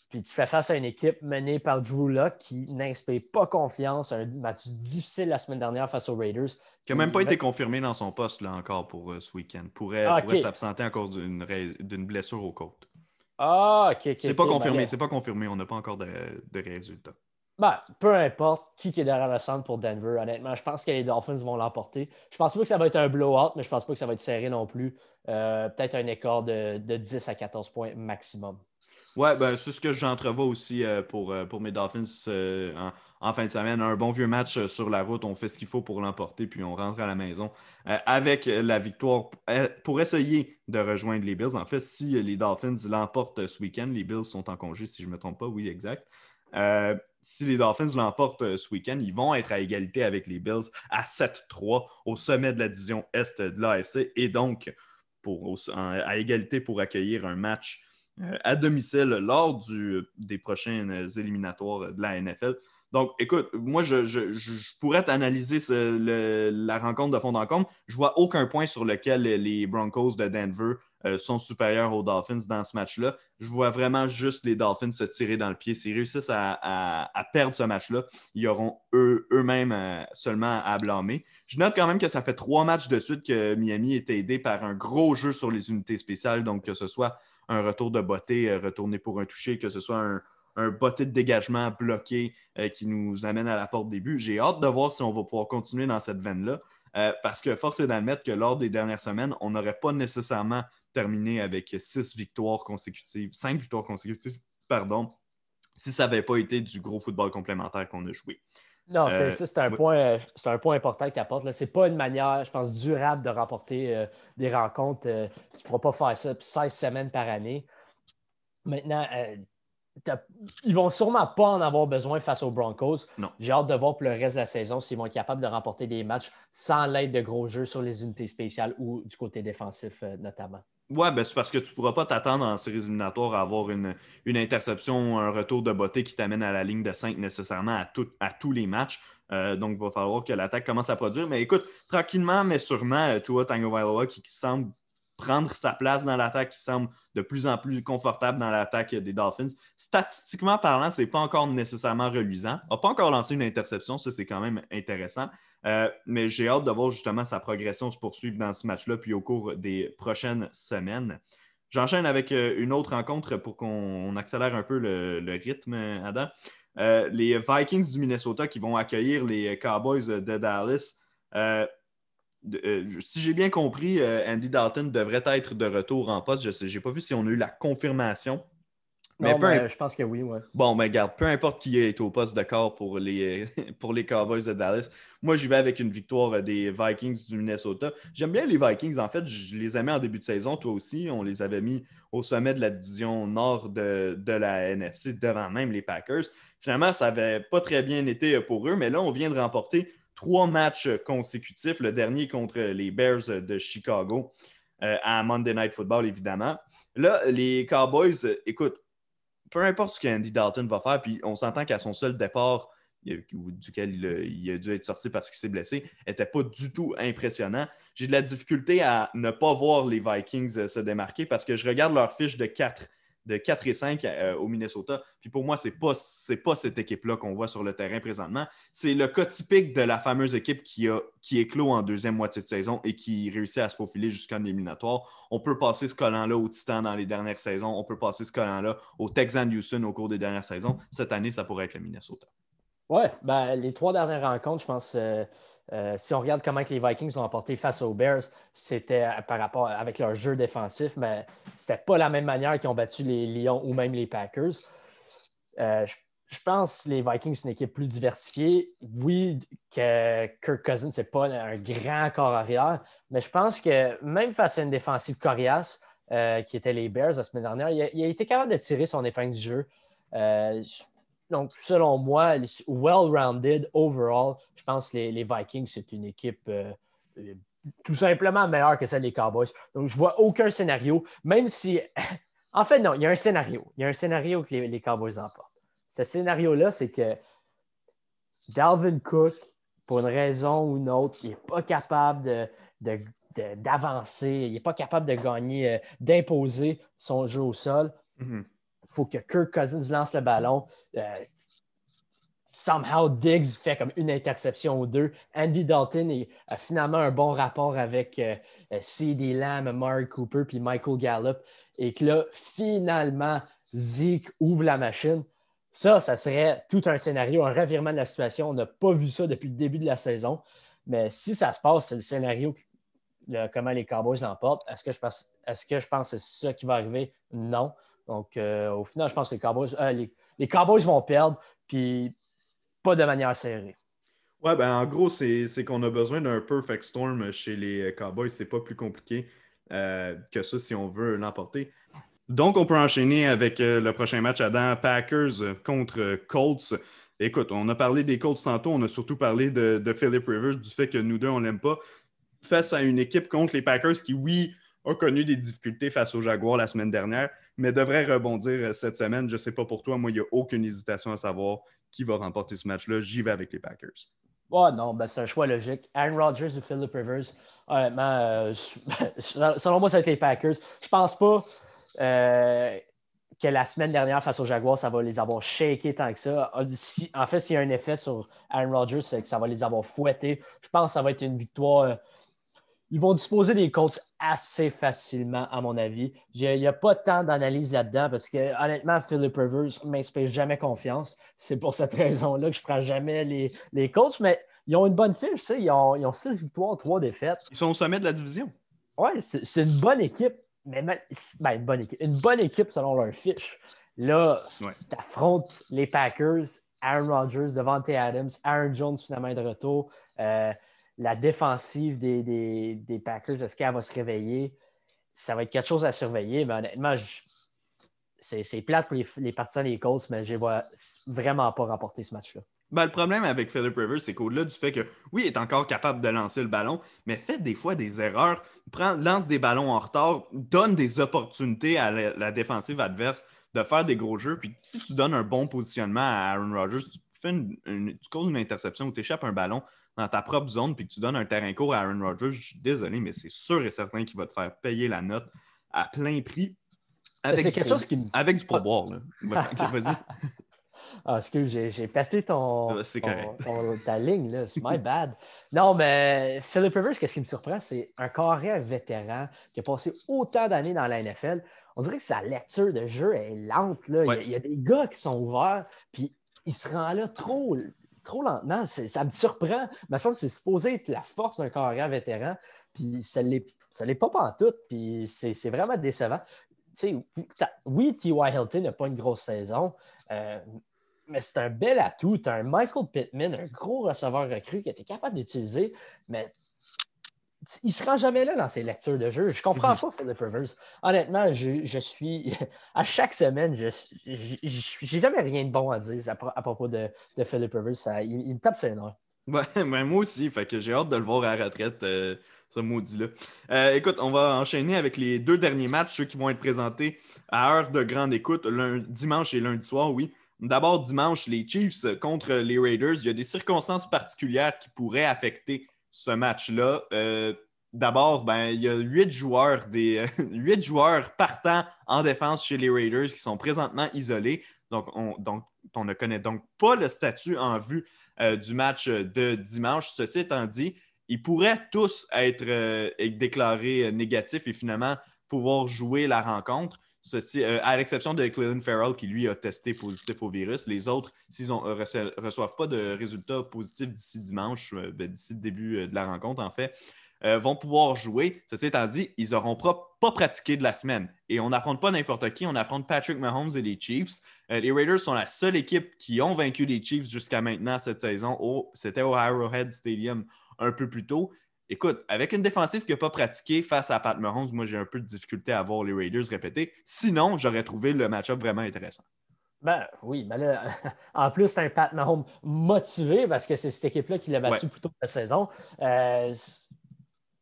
Puis tu fais face à une équipe menée par Drew Locke qui n'inspire pas confiance. Un match difficile la semaine dernière face aux Raiders. Qui n'a même pas été confirmé dans son poste là, encore pour ce week-end. Pourrait, ah, pourrait s'absenter encore d'une blessure aux côtes. Ah, ok, ok. C'est pas confirmé, c'est pas confirmé. On n'a pas encore de, résultats. Ben, peu importe qui est derrière le centre pour Denver, honnêtement, je pense que les Dolphins vont l'emporter. Je pense pas que ça va être un blowout, mais je pense pas que ça va être serré non plus. Euh, peut-être un écart de, 10 à 14 points maximum. Ouais, ben, c'est ce que j'entrevois aussi euh, pour, euh, pour mes Dolphins en, en fin de semaine. Un bon vieux match euh, sur la route. On fait ce qu'il faut pour l'emporter, puis on rentre à la maison euh, avec la victoire euh, pour essayer de rejoindre les Bills. En fait, si les Dolphins l'emportent ce week-end, les Bills sont en congé, si je ne me trompe pas. Oui, exact. si les Dolphins l'emportent ce week-end, ils vont être à égalité avec les Bills à 7-3 au sommet de la division Est de l'AFC et donc à égalité pour accueillir un match à domicile lors des prochaines éliminatoires de la NFL. Donc, écoute, moi, je, pourrais t'analyser la rencontre de fond en comble. Je vois aucun point sur lequel les Broncos de Denver euh, sont supérieurs aux Dolphins dans ce match-là. Je vois vraiment juste les Dolphins se tirer dans le pied. S'ils réussissent à, perdre ce match-là, ils auront eux-mêmes euh, seulement à blâmer. Je note quand même que ça fait trois matchs de suite que Miami est aidé par un gros jeu sur les unités spéciales. Donc, que ce soit un retour de beauté, euh, retourné pour un toucher, que ce soit un, un botté de dégagement bloqué euh, qui nous amène à la porte début. J'ai hâte de voir si on va pouvoir continuer dans cette veine-là. Euh, parce que force est d'admettre que lors des dernières semaines, on n'aurait pas nécessairement terminé avec six victoires consécutives, cinq victoires consécutives, pardon, si ça n'avait pas été du gros football complémentaire qu'on a joué. Non, c'est ça, c'est un, point, un point important que tu apportes. Ce n'est pas une manière, je pense, durable de remporter des rencontres. tu ne pourras pas faire ça 16 semaines par année. Maintenant, ils vont sûrement pas en avoir besoin face aux Broncos. J'ai hâte de voir pour le reste de la saison s'ils vont être capables de remporter des matchs sans l'aide de gros jeux sur les unités spéciales ou du côté défensif euh, notamment. Ouais, ben c'est parce que tu ne pourras pas t'attendre en séries éliminatoires à avoir une, une interception, un retour de beauté qui t'amène à la ligne de 5 nécessairement à, à tous les matchs. Euh, donc, il va falloir que l'attaque commence à produire. Mais écoute, tranquillement, mais sûrement, euh, Tua Tango qui, qui semble prendre sa place dans l'attaque, qui semble de plus en plus confortable dans l'attaque des Dolphins. Statistiquement parlant, ce n'est pas encore nécessairement reluisant. N'a pas encore lancé une interception, ça c'est quand même intéressant. Euh, mais j'ai hâte de voir justement sa progression se poursuivre dans ce match-là, puis au cours des prochaines semaines. J'enchaîne avec euh, une autre rencontre pour qu'on accélère un peu le, rythme, Adam. Euh, les Vikings du Minnesota qui vont accueillir les Cowboys de Dallas. Si j'ai bien compris, euh, Andy Dalton devrait être de retour en poste. Je n'ai pas vu si on a eu la confirmation. Mais ben, je pense que oui, ouais. Bon, mais regarde, peu importe qui est au poste de corps pour les, <laughs> pour les Cowboys de Dallas, moi, j'y vais avec une victoire des Vikings du Minnesota. J'aime bien les Vikings. En fait, je les aimais en début de saison, toi aussi. On les avait mis au sommet de la division nord de, de la NFC, devant même les Packers. Finalement, ça n'avait pas très bien été pour eux, mais là, on vient de remporter trois matchs consécutifs, le dernier contre les Bears de Chicago euh, à Monday Night Football, évidemment. Là, les Cowboys, écoute, peu importe ce qu'Andy Dalton va faire, puis on s'entend qu'à son seul départ, duquel il a, dû être sorti parce qu'il s'est blessé, n'était pas du tout impressionnant. J'ai de la difficulté à ne pas voir les Vikings se démarquer parce que je regarde leur fiche de 4 de 4 et 5 euh, au Minnesota. Puis pour moi, ce n'est pas, pas cette équipe-là qu'on voit sur le terrain présentement. C'est le cas typique de la fameuse équipe qui, a, qui en deuxième moitié de saison et qui réussit à se faufiler jusqu'en éliminatoire. On peut passer ce collant-là au Titan dans les dernières saisons. On peut passer ce collant-là au Texan Houston au cours des dernières saisons. Cette année, ça pourrait être le Minnesota. Oui, ben, les trois dernières rencontres, je pense, euh, euh, si on regarde comment les Vikings ont emporté face aux Bears, c'était euh, par rapport avec leur jeu défensif, mais c'était pas la même manière qu'ils ont battu les Lions ou même les Packers. je, pense que les Vikings, c'est une équipe plus diversifiée. Oui, que Kirk Cousins, c'est pas un grand corps arrière, mais je pense que même face à une défensive coriace, qui était les Bears la semaine dernière, il a, il a, été capable de tirer son épingle du jeu. Donc, selon moi, well-rounded overall, je pense que les, Vikings, c'est une équipe euh, euh, tout simplement meilleure que celle des Cowboys. Donc, je vois aucun scénario, même si. <laughs> En fait, non, il y a un scénario. Il y a un scénario que les, Cowboys emportent. Ce scénario-là, c'est que Dalvin Cook, pour une raison ou une autre, il n'est pas capable d'avancer, il n'est pas capable de gagner, euh, d'imposer son jeu au sol. Mm-hmm. Faut que Kirk Cousins lance le ballon. Euh, somehow, Diggs fait comme une interception ou deux. Andy Dalton a finalement un bon rapport avec euh, euh, C.D. Lamb, Mark Cooper puis Michael Gallup. Et que là, finalement, Zeke ouvre la machine. Ça, ça serait tout un scénario, un revirement de la situation. On n'a pas vu ça depuis le début de la saison. Mais si ça se passe, c'est le scénario comment les Cowboys l'emportent. Est-ce que, je pense, est-ce que je pense que c'est ça qui va arriver? Non. Donc, euh, au final, je pense que les Cowboys, euh, les, Cowboys vont perdre, puis pas de manière serrée. Ouais, ben en gros, c'est qu'on a besoin d'un perfect storm chez les Cowboys. C'est pas plus compliqué euh, que ça si on veut l'emporter. Donc, on peut enchaîner avec le prochain match Adam Packers contre Colts. Écoute, on a parlé des Colts tantôt, on a surtout parlé de, de Philip Rivers, du fait que nous deux, on l'aime pas. Face à une équipe contre les Packers qui, oui, a connu des difficultés face aux Jaguars la semaine dernière, mais devrait rebondir euh, cette semaine. Je ne sais pas pour toi, moi, il n'y a aucune hésitation à savoir qui va remporter ce match-là. J'y vais avec les Packers. Oh non, ben c'est un choix logique. Aaron Rodgers ou Philip Rivers, honnêtement, euh, <laughs> selon moi, ça va être les Packers. Je pense pas euh, que la semaine dernière, face aux Jaguars, ça va les avoir shakés tant que ça. en fait, s'il y a un effet sur Aaron Rodgers, c'est que ça va les avoir fouettés. Je pense que ça va être une victoire ils vont disposer des Colts assez facilement, à mon avis. Il n'y a, pas tant d'analyse là-dedans parce que, honnêtement, Philip Rivers ne m'inspire jamais confiance. C'est pour cette <laughs> raison-là que je ne prends jamais les, les Colts, mais ils ont une bonne fiche. Ils ont, ils ont six victoires, trois défaites. Ils sont au sommet de la division. Oui, c'est une bonne équipe. Mais ben, une bonne équipe. Une bonne équipe selon leur fiche. Là, tu affrontes les Packers Aaron Rodgers, Devante Adams, Aaron Jones finalement de retour. Euh, la défensive des, Packers, est-ce qu'elle va se réveiller? Ça va être quelque chose à surveiller, mais honnêtement, c'est plate pour les, partisans des Colts, mais je ne vois vraiment pas remporter ce match-là. Ben, le problème avec Philip Rivers, c'est qu'au-delà du fait que, oui, il est encore capable de lancer le ballon, mais fait des fois des erreurs, lance des ballons en retard, donne des opportunités à la, défensive adverse de faire des gros jeux. Puis si tu donnes un bon positionnement à Aaron Rodgers, tu, une, causes une interception ou tu échappes un ballon dans ta propre zone puis que tu donnes un terrain court à Aaron Rodgers, je suis désolé, mais c'est sûr et certain qu'il va te faire payer la note à plein prix. Avec, du, quelque chose qui... avec du pourboire. Vas-y. Ah, excuse, j'ai pété ton, ah, ton, ta ligne, là. C'est my bad. Non, mais Philip Rivers, ce qui me surprend, c'est un carré vétéran qui a passé autant d'années dans la NFL. On dirait que sa lecture de jeu est lente. Là. Il, y a, des gars qui sont ouverts, puis il se rend là trop, trop lentement. Ça me surprend. Mais ça, c'est supposé être la force d'un carrière vétéran, puis ça ne l'est pas tout. puis c'est vraiment décevant. oui, T.Y. Hilton n'a pas une grosse saison, euh, mais c'est un bel atout. Tu as un Michael Pittman, un gros receveur recru qui était capable d'utiliser, mais il ne se rend jamais là dans ses lectures de jeu. Je ne comprends pas Philip Rivers. Honnêtement, je, suis. <laughs> À chaque semaine, je n'ai jamais rien de bon à dire à, propos de, de, Philip Rivers. il, me tape ses nerfs. Ouais, <laughs> moi aussi. Fait que j'ai hâte de le voir à la retraite, euh, ce maudit-là. Euh, écoute, on va enchaîner avec les deux derniers matchs, ceux qui vont être présentés à heure de grande écoute, lundi, dimanche et lundi soir, oui. D'abord, dimanche, les Chiefs contre les Raiders. Il y a des circonstances particulières qui pourraient affecter ce match-là. Euh, d'abord, ben, il y a huit joueurs, des, <laughs> joueurs partant en défense chez les Raiders qui sont présentement isolés. Donc, on, donc, on ne connaît donc pas le statut en vue euh, du match de dimanche. Ceci étant dit, ils pourraient tous être euh, déclarés négatifs et finalement pouvoir jouer la rencontre. Ceci, euh, à l'exception de Cleveland Farrell qui lui a testé positif au virus. Les autres, s'ils ne euh, reçoivent pas de résultats positifs d'ici dimanche, euh, ben, d'ici le début de la rencontre, en fait, vont pouvoir jouer. Ceci étant dit, ils n'auront pas, pratiqué de la semaine. Et on n'affronte pas n'importe qui, on affronte Patrick Mahomes et les Chiefs. les Raiders sont la seule équipe qui ont vaincu les Chiefs jusqu'à maintenant cette saison. C'était au Arrowhead Stadium un peu plus tôt. Écoute, avec une défensive qui n'a pas pratiqué face à Pat Mahomes, moi j'ai un peu de difficulté à voir les Raiders répéter. Sinon, j'aurais trouvé le match-up vraiment intéressant. Ben oui, mais là, <laughs> en plus, c'est un Pat Mahomes motivé parce que c'est cette équipe-là qui l'a battu plus tôt la saison. Euh,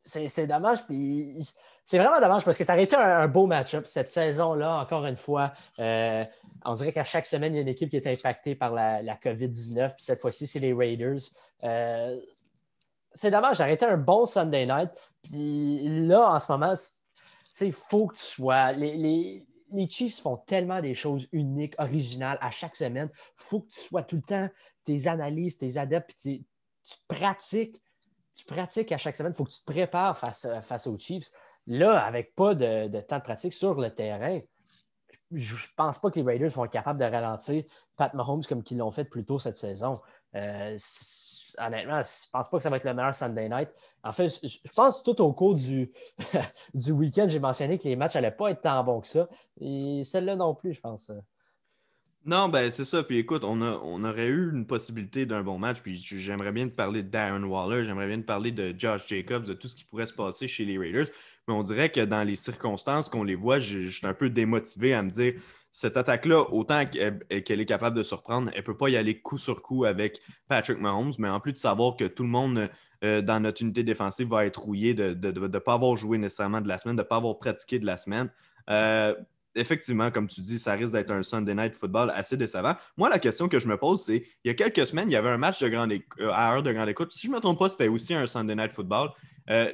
c'est dommage. Puis c'est vraiment dommage parce que ça aurait été un, beau match-up cette saison-là, encore une fois. Euh, on dirait qu'à chaque semaine, il y a une équipe qui est impactée par la, COVID-19. Puis cette fois-ci, c'est les Raiders. Euh, c'est dommage, j'ai arrêté un bon Sunday night. Puis là, en ce moment, il faut que tu sois. Les, Chiefs font tellement des choses uniques, originales à chaque semaine. Faut que tu sois tout le temps tes analyses, tes adeptes, puis tu, pratiques. Tu pratiques à chaque semaine. Il faut que tu te prépares face, face aux Chiefs. Là, avec pas de, temps de pratique sur le terrain, je ne pense pas que les Raiders vont capables de ralentir Pat Mahomes comme ils l'ont fait plus tôt cette saison. Euh, honnêtement, je ne pense pas que ça va être le meilleur Sunday night. En fait, je pense tout au cours du, <laughs> du week-end, j'ai mentionné que les matchs n'allaient pas être tant bons que ça. Et celle-là non plus, je pense. Non, ben c'est ça. Puis écoute, on, on aurait eu une possibilité d'un bon match. Puis j'aimerais bien te parler de Darren Waller, j'aimerais bien te parler de Josh Jacobs, de tout ce qui pourrait se passer chez les Raiders. Mais on dirait que dans les circonstances qu'on les voit, je suis un peu démotivé à me dire cette attaque-là, autant qu'elle est capable de surprendre, elle ne peut pas y aller coup sur coup avec Patrick Mahomes, mais en plus de savoir que tout le monde euh, dans notre unité défensive va être rouillé de ne pas avoir joué nécessairement de la semaine, de ne pas avoir pratiqué de la semaine. Euh, effectivement, comme tu dis, ça risque d'être un Sunday Night Football assez décevant. Moi, la question que je me pose, c'est il y a quelques semaines, il y avait un match de grande euh, à heure de grande écoute. Si je ne me trompe pas, c'était aussi un Sunday Night Football.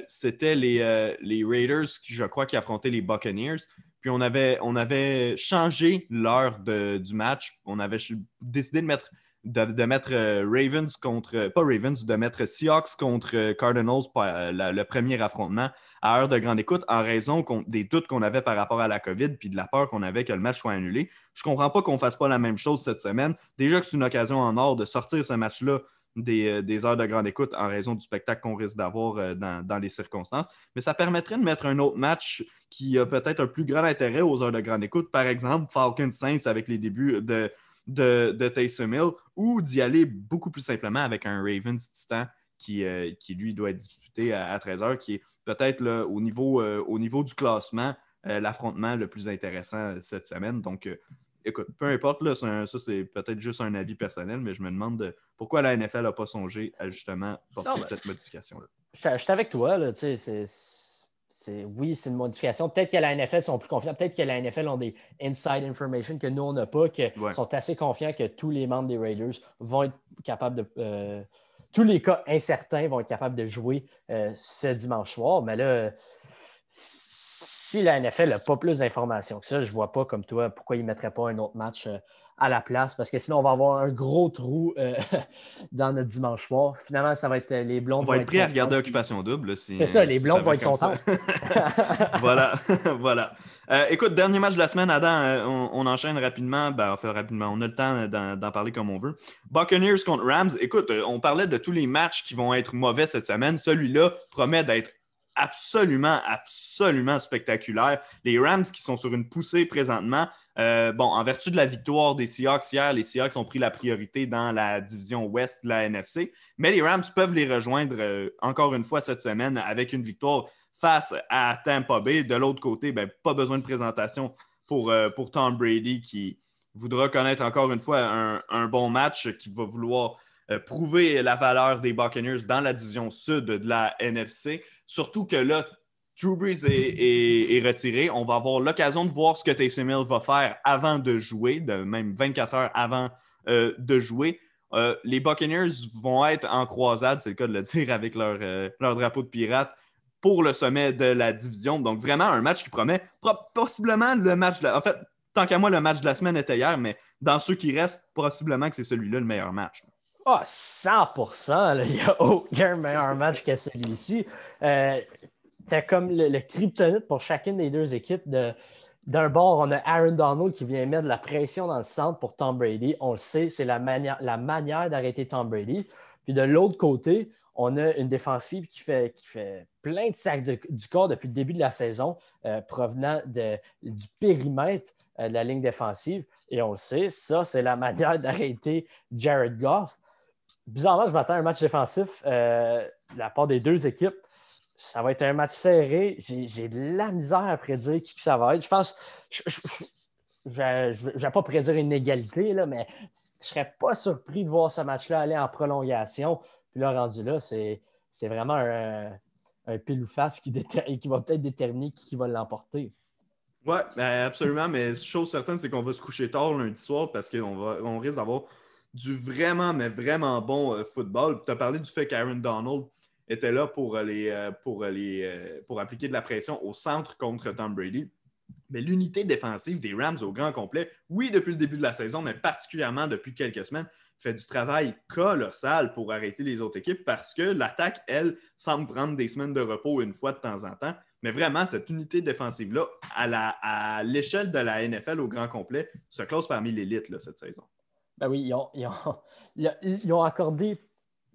c'était les, les, Raiders, je crois, qui affrontaient les Buccaneers. Puis on avait, changé l'heure du match. On avait décidé de mettre, euh, Ravens contre, pas Ravens, de mettre Seahawks contre euh, Cardinals pour euh, le premier affrontement à heure de grande écoute en raison des doutes qu'on avait par rapport à la COVID puis de la peur qu'on avait que le match soit annulé. Je comprends pas qu'on fasse pas la même chose cette semaine. Déjà que c'est une occasion en or de sortir ce match-là euh, des, heures de grande écoute en raison du spectacle qu'on risque d'avoir euh, dans, les circonstances. Mais ça permettrait de mettre un autre match qui a peut-être un plus grand intérêt aux heures de grande écoute. Par exemple, Falcons Saints avec les débuts de, de, Taysom Hill ou d'y aller beaucoup plus simplement avec un Ravens Titan qui, euh, qui lui doit être disputé à, 13h, qui est peut-être au, niveau, au niveau du classement l'affrontement le plus intéressant cette semaine. Donc, écoute, peu importe, là, ça c'est peut-être juste un avis personnel, mais je me demande pourquoi la NFL n'a pas songé à justement porter cette modification-là. Je suis avec toi, là, tu sais, c'est oui, c'est une modification. Peut-être que la NFL sont plus confiants. Peut-être que la NFL ont des inside information que nous, on n'a pas, qui sont assez confiants que tous les membres des Raiders vont être capables de. Euh, tous les cas incertains vont être capables de jouer euh, ce dimanche soir. Mais là, si la NFL n'a pas plus d'informations que ça, je ne vois pas comme toi pourquoi ils ne mettraient pas un autre match euh, à la place parce que sinon, on va avoir un gros trou euh, <laughs> dans notre dimanche soir. Finalement, ça va être euh, les blondes. On va être prêt à regarder Occupation Double. C'est ça, les blondes vont être contents. <laughs> <laughs> voilà, voilà. écoute, dernier match de la semaine, Adam, on, enchaîne rapidement. Ben, enfin, rapidement, on a le temps d'en parler comme on veut. Buccaneers contre Rams. Écoute, on parlait de tous les matchs qui vont être mauvais cette semaine. Celui-là promet d'être absolument, absolument spectaculaire. Les Rams qui sont sur une poussée présentement. Euh, en vertu de la victoire des Seahawks hier, les Seahawks ont pris la priorité dans la division ouest de la NFC, mais les Rams peuvent les rejoindre euh, encore une fois cette semaine avec une victoire face à Tampa Bay. De l'autre côté, ben, pas besoin de présentation pour, euh, Tom Brady qui voudra connaître encore une fois un bon match, qui va vouloir prouver la valeur des Buccaneers dans la division sud de la NFC. Surtout que là, Drew Brees est, retiré. On va avoir l'occasion de voir ce que Taysom Hill va faire avant de jouer, même 24 heures avant euh, de jouer. Euh, les Buccaneers vont être en croisade, c'est le cas de le <laughs> dire, avec leur, euh, leur, drapeau de pirate pour le sommet de la division. Donc, vraiment, un match qui promet possiblement le match. De la... En fait, tant qu'à moi, le match de la semaine était hier, mais dans ceux qui restent, possiblement que c'est celui-là le meilleur match. Ah, 100% Il n'y a aucun meilleur match que celui-ci. Euh, c'est comme le, kryptonite pour chacune des deux équipes. d'un bord, on a Aaron Donald qui vient mettre de la pression dans le centre pour Tom Brady. On le sait, c'est la manière, d'arrêter Tom Brady. Puis de l'autre côté, on a une défensive qui fait, plein de sacs du corps depuis le début de la saison, euh, provenant du périmètre euh, de la ligne défensive. Et on le sait, ça, c'est la <laughs> manière d'arrêter Jared Goff bizarrement, je m'attends à un match défensif euh, de la part des deux équipes. Ça va être un match serré. J'ai de la misère à prédire qui ça va être. Je pense. Je, ne vais pas prédire une égalité, là, mais je ne serais pas surpris de voir ce match-là aller en prolongation. Puis là, rendu là, c'est vraiment un, un pile ou face qui, qui va peut-être déterminer qui, va l'emporter. Oui, ben, absolument. Mais chose certaine, c'est qu'on va se coucher tard lundi soir parce qu'on on risque d'avoir du vraiment, mais vraiment bon euh, football. Tu as parlé du fait qu'Aaron Donald était là pour, euh, les, euh, pour, les, pour appliquer de la pression au centre contre Tom Brady. Mais l'unité défensive des Rams au grand complet, oui, depuis le début de la saison, mais particulièrement depuis quelques semaines, fait du travail colossal pour arrêter les autres équipes parce que l'attaque, elle, semble prendre des semaines de repos une fois de temps en temps. Mais vraiment, cette unité défensive-là, à l'échelle de la NFL au grand complet, se classe parmi l'élite cette saison. Ben oui, ils ont, <laughs> accordé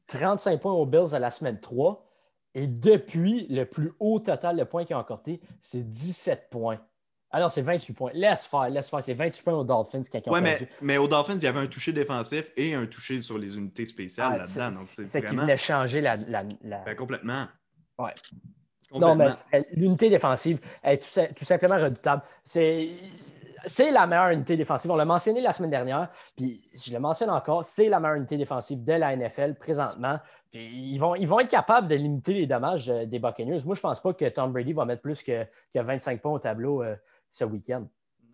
35 points aux Bills à la semaine 3. Et depuis, le plus haut total de points qu'ils ont accordé, c'est 17 points. Alors, ah c'est 28 points. Laisse faire, laisse faire. C'est 28 points aux Dolphins qui ont mais, mais, aux Dolphins, il y avait un toucher défensif et un toucher sur les unités spéciales ah, là-dedans. C'est qu'ils voulaient changer la. la, Ben, complètement. Ouais. Non, mais l'unité défensive est tout, tout simplement redoutable. C'est c'est la meilleure unité défensive. On l'a mentionné la semaine dernière, puis je le mentionne encore, c'est la meilleure unité défensive de la NFL présentement. ils, vont, ils vont être capables de limiter les dommages euh, des Buccaneers. Moi, je ne pense pas que Tom Brady va mettre plus que, 25 points au tableau euh, ce week-end.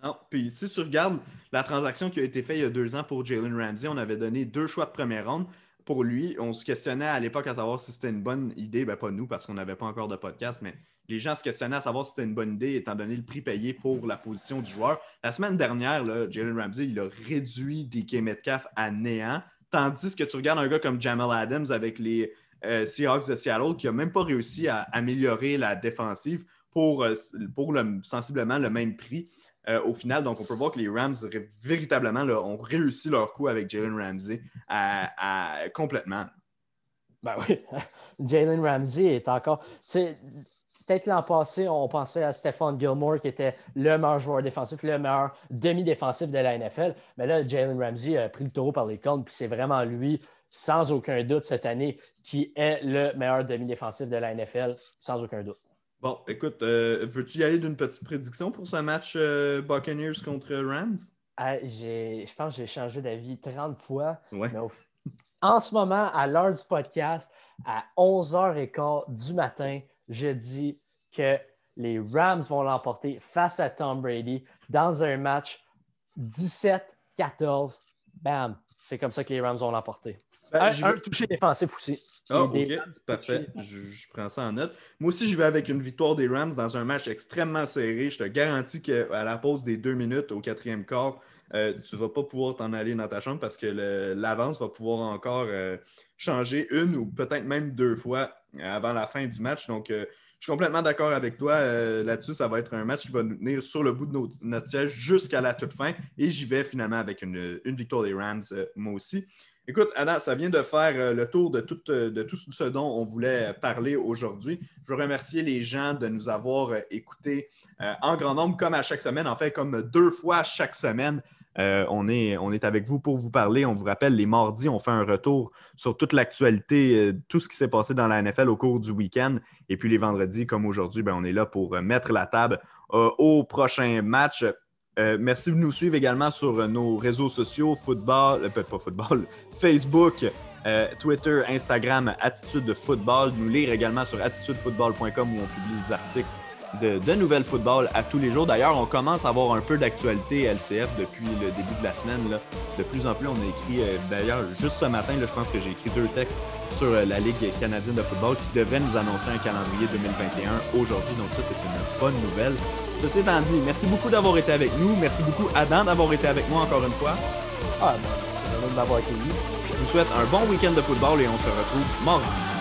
Non, puis si tu regardes la transaction qui a été faite il y a deux ans pour Jalen Ramsey, on avait donné deux choix de première ronde pour lui, on se questionnait à l'époque à savoir si c'était une bonne idée. Ben, pas nous, parce qu'on n'avait pas encore de podcast, mais les gens se questionnaient à savoir si c'était une bonne idée, étant donné le prix payé pour la position du joueur. La semaine dernière, Jalen Ramsey, il a réduit DK Metcalf à néant, tandis que tu regardes un gars comme Jamal Adams avec les euh, Seahawks de Seattle, qui n'a même pas réussi à améliorer la défensive pour, euh, pour sensiblement le même prix. Euh, au final. Donc, on peut voir que les Rams véritablement ont réussi leur coup avec Jalen Ramsey complètement. Ben oui, <laughs> Jalen Ramsey est encore. peut-être l'an passé, on pensait à Stephon Gilmore qui était le meilleur joueur défensif, le meilleur demi-défensif de la NFL. Mais là, Jalen Ramsey a pris le taureau par les cornes, puis c'est vraiment lui, sans aucun doute, cette année, qui est le meilleur demi-défensif de la NFL, sans aucun doute. Bon, écoute, euh, veux-tu y aller d'une petite prédiction pour ce match euh, Buccaneers contre Rams? Ah, je pense que j'ai changé d'avis 30 fois. en ce moment, à l'heure du podcast, à 11h15 du matin, je dis que les Rams vont l'emporter face à Tom Brady dans un match 17-14. Bam! C'est comme ça que les Rams vont l'emporter. Ben, un, toucher défensif aussi. Ah, ok, parfait. Je, prends ça en note. Moi aussi, je vais avec une victoire des Rams dans un match extrêmement serré. Je te garantis qu'à la pause des deux minutes au quatrième quart, euh, tu ne vas pas pouvoir t'en aller dans ta chambre parce que l'avance va pouvoir encore euh, changer une ou peut-être même deux fois avant la fin du match. Donc, euh, suis complètement d'accord avec toi là-dessus. Ça va être un match qui va nous tenir sur le bout de notre, siège jusqu'à la toute fin. Et j'y vais finalement avec une, victoire des Rams, moi aussi. Écoute, Adam, ça vient de faire euh, le tour de tout, euh, de tout ce dont on voulait parler aujourd'hui. Je veux remercier les gens de nous avoir euh, écoutés en grand nombre, comme à chaque semaine, en fait, comme deux fois chaque semaine. On, est, on est avec vous pour vous parler. On vous rappelle, les mardis, on fait un retour sur toute l'actualité, tout ce qui s'est passé dans la NFL au cours du week-end. Et puis les vendredis, comme aujourd'hui, ben, on est là pour mettre la table au prochain match. Euh, merci de nous suivre également sur euh, nos réseaux sociaux, football, euh, pas football, <laughs> Facebook, Twitter, Instagram, Attitude de Football. Nous lire également sur attitudefootball.com où on publie des articles de, de, nouvelles football à tous les jours. D'ailleurs, on commence à avoir un peu d'actualité LCF depuis le début de la semaine. De plus en plus, on a écrit, d'ailleurs, juste ce matin, je pense que j'ai écrit deux textes sur la Ligue canadienne de football qui devrait nous annoncer un calendrier 2021 aujourd'hui. Donc ça, c'est une bonne nouvelle. Ceci étant dit, merci beaucoup d'avoir été avec nous. Merci beaucoup, Adam, d'avoir été avec moi encore une fois. Ah, ben, merci de m'avoir accueilli. Je vous souhaite un bon week-end de football et on se retrouve mardi.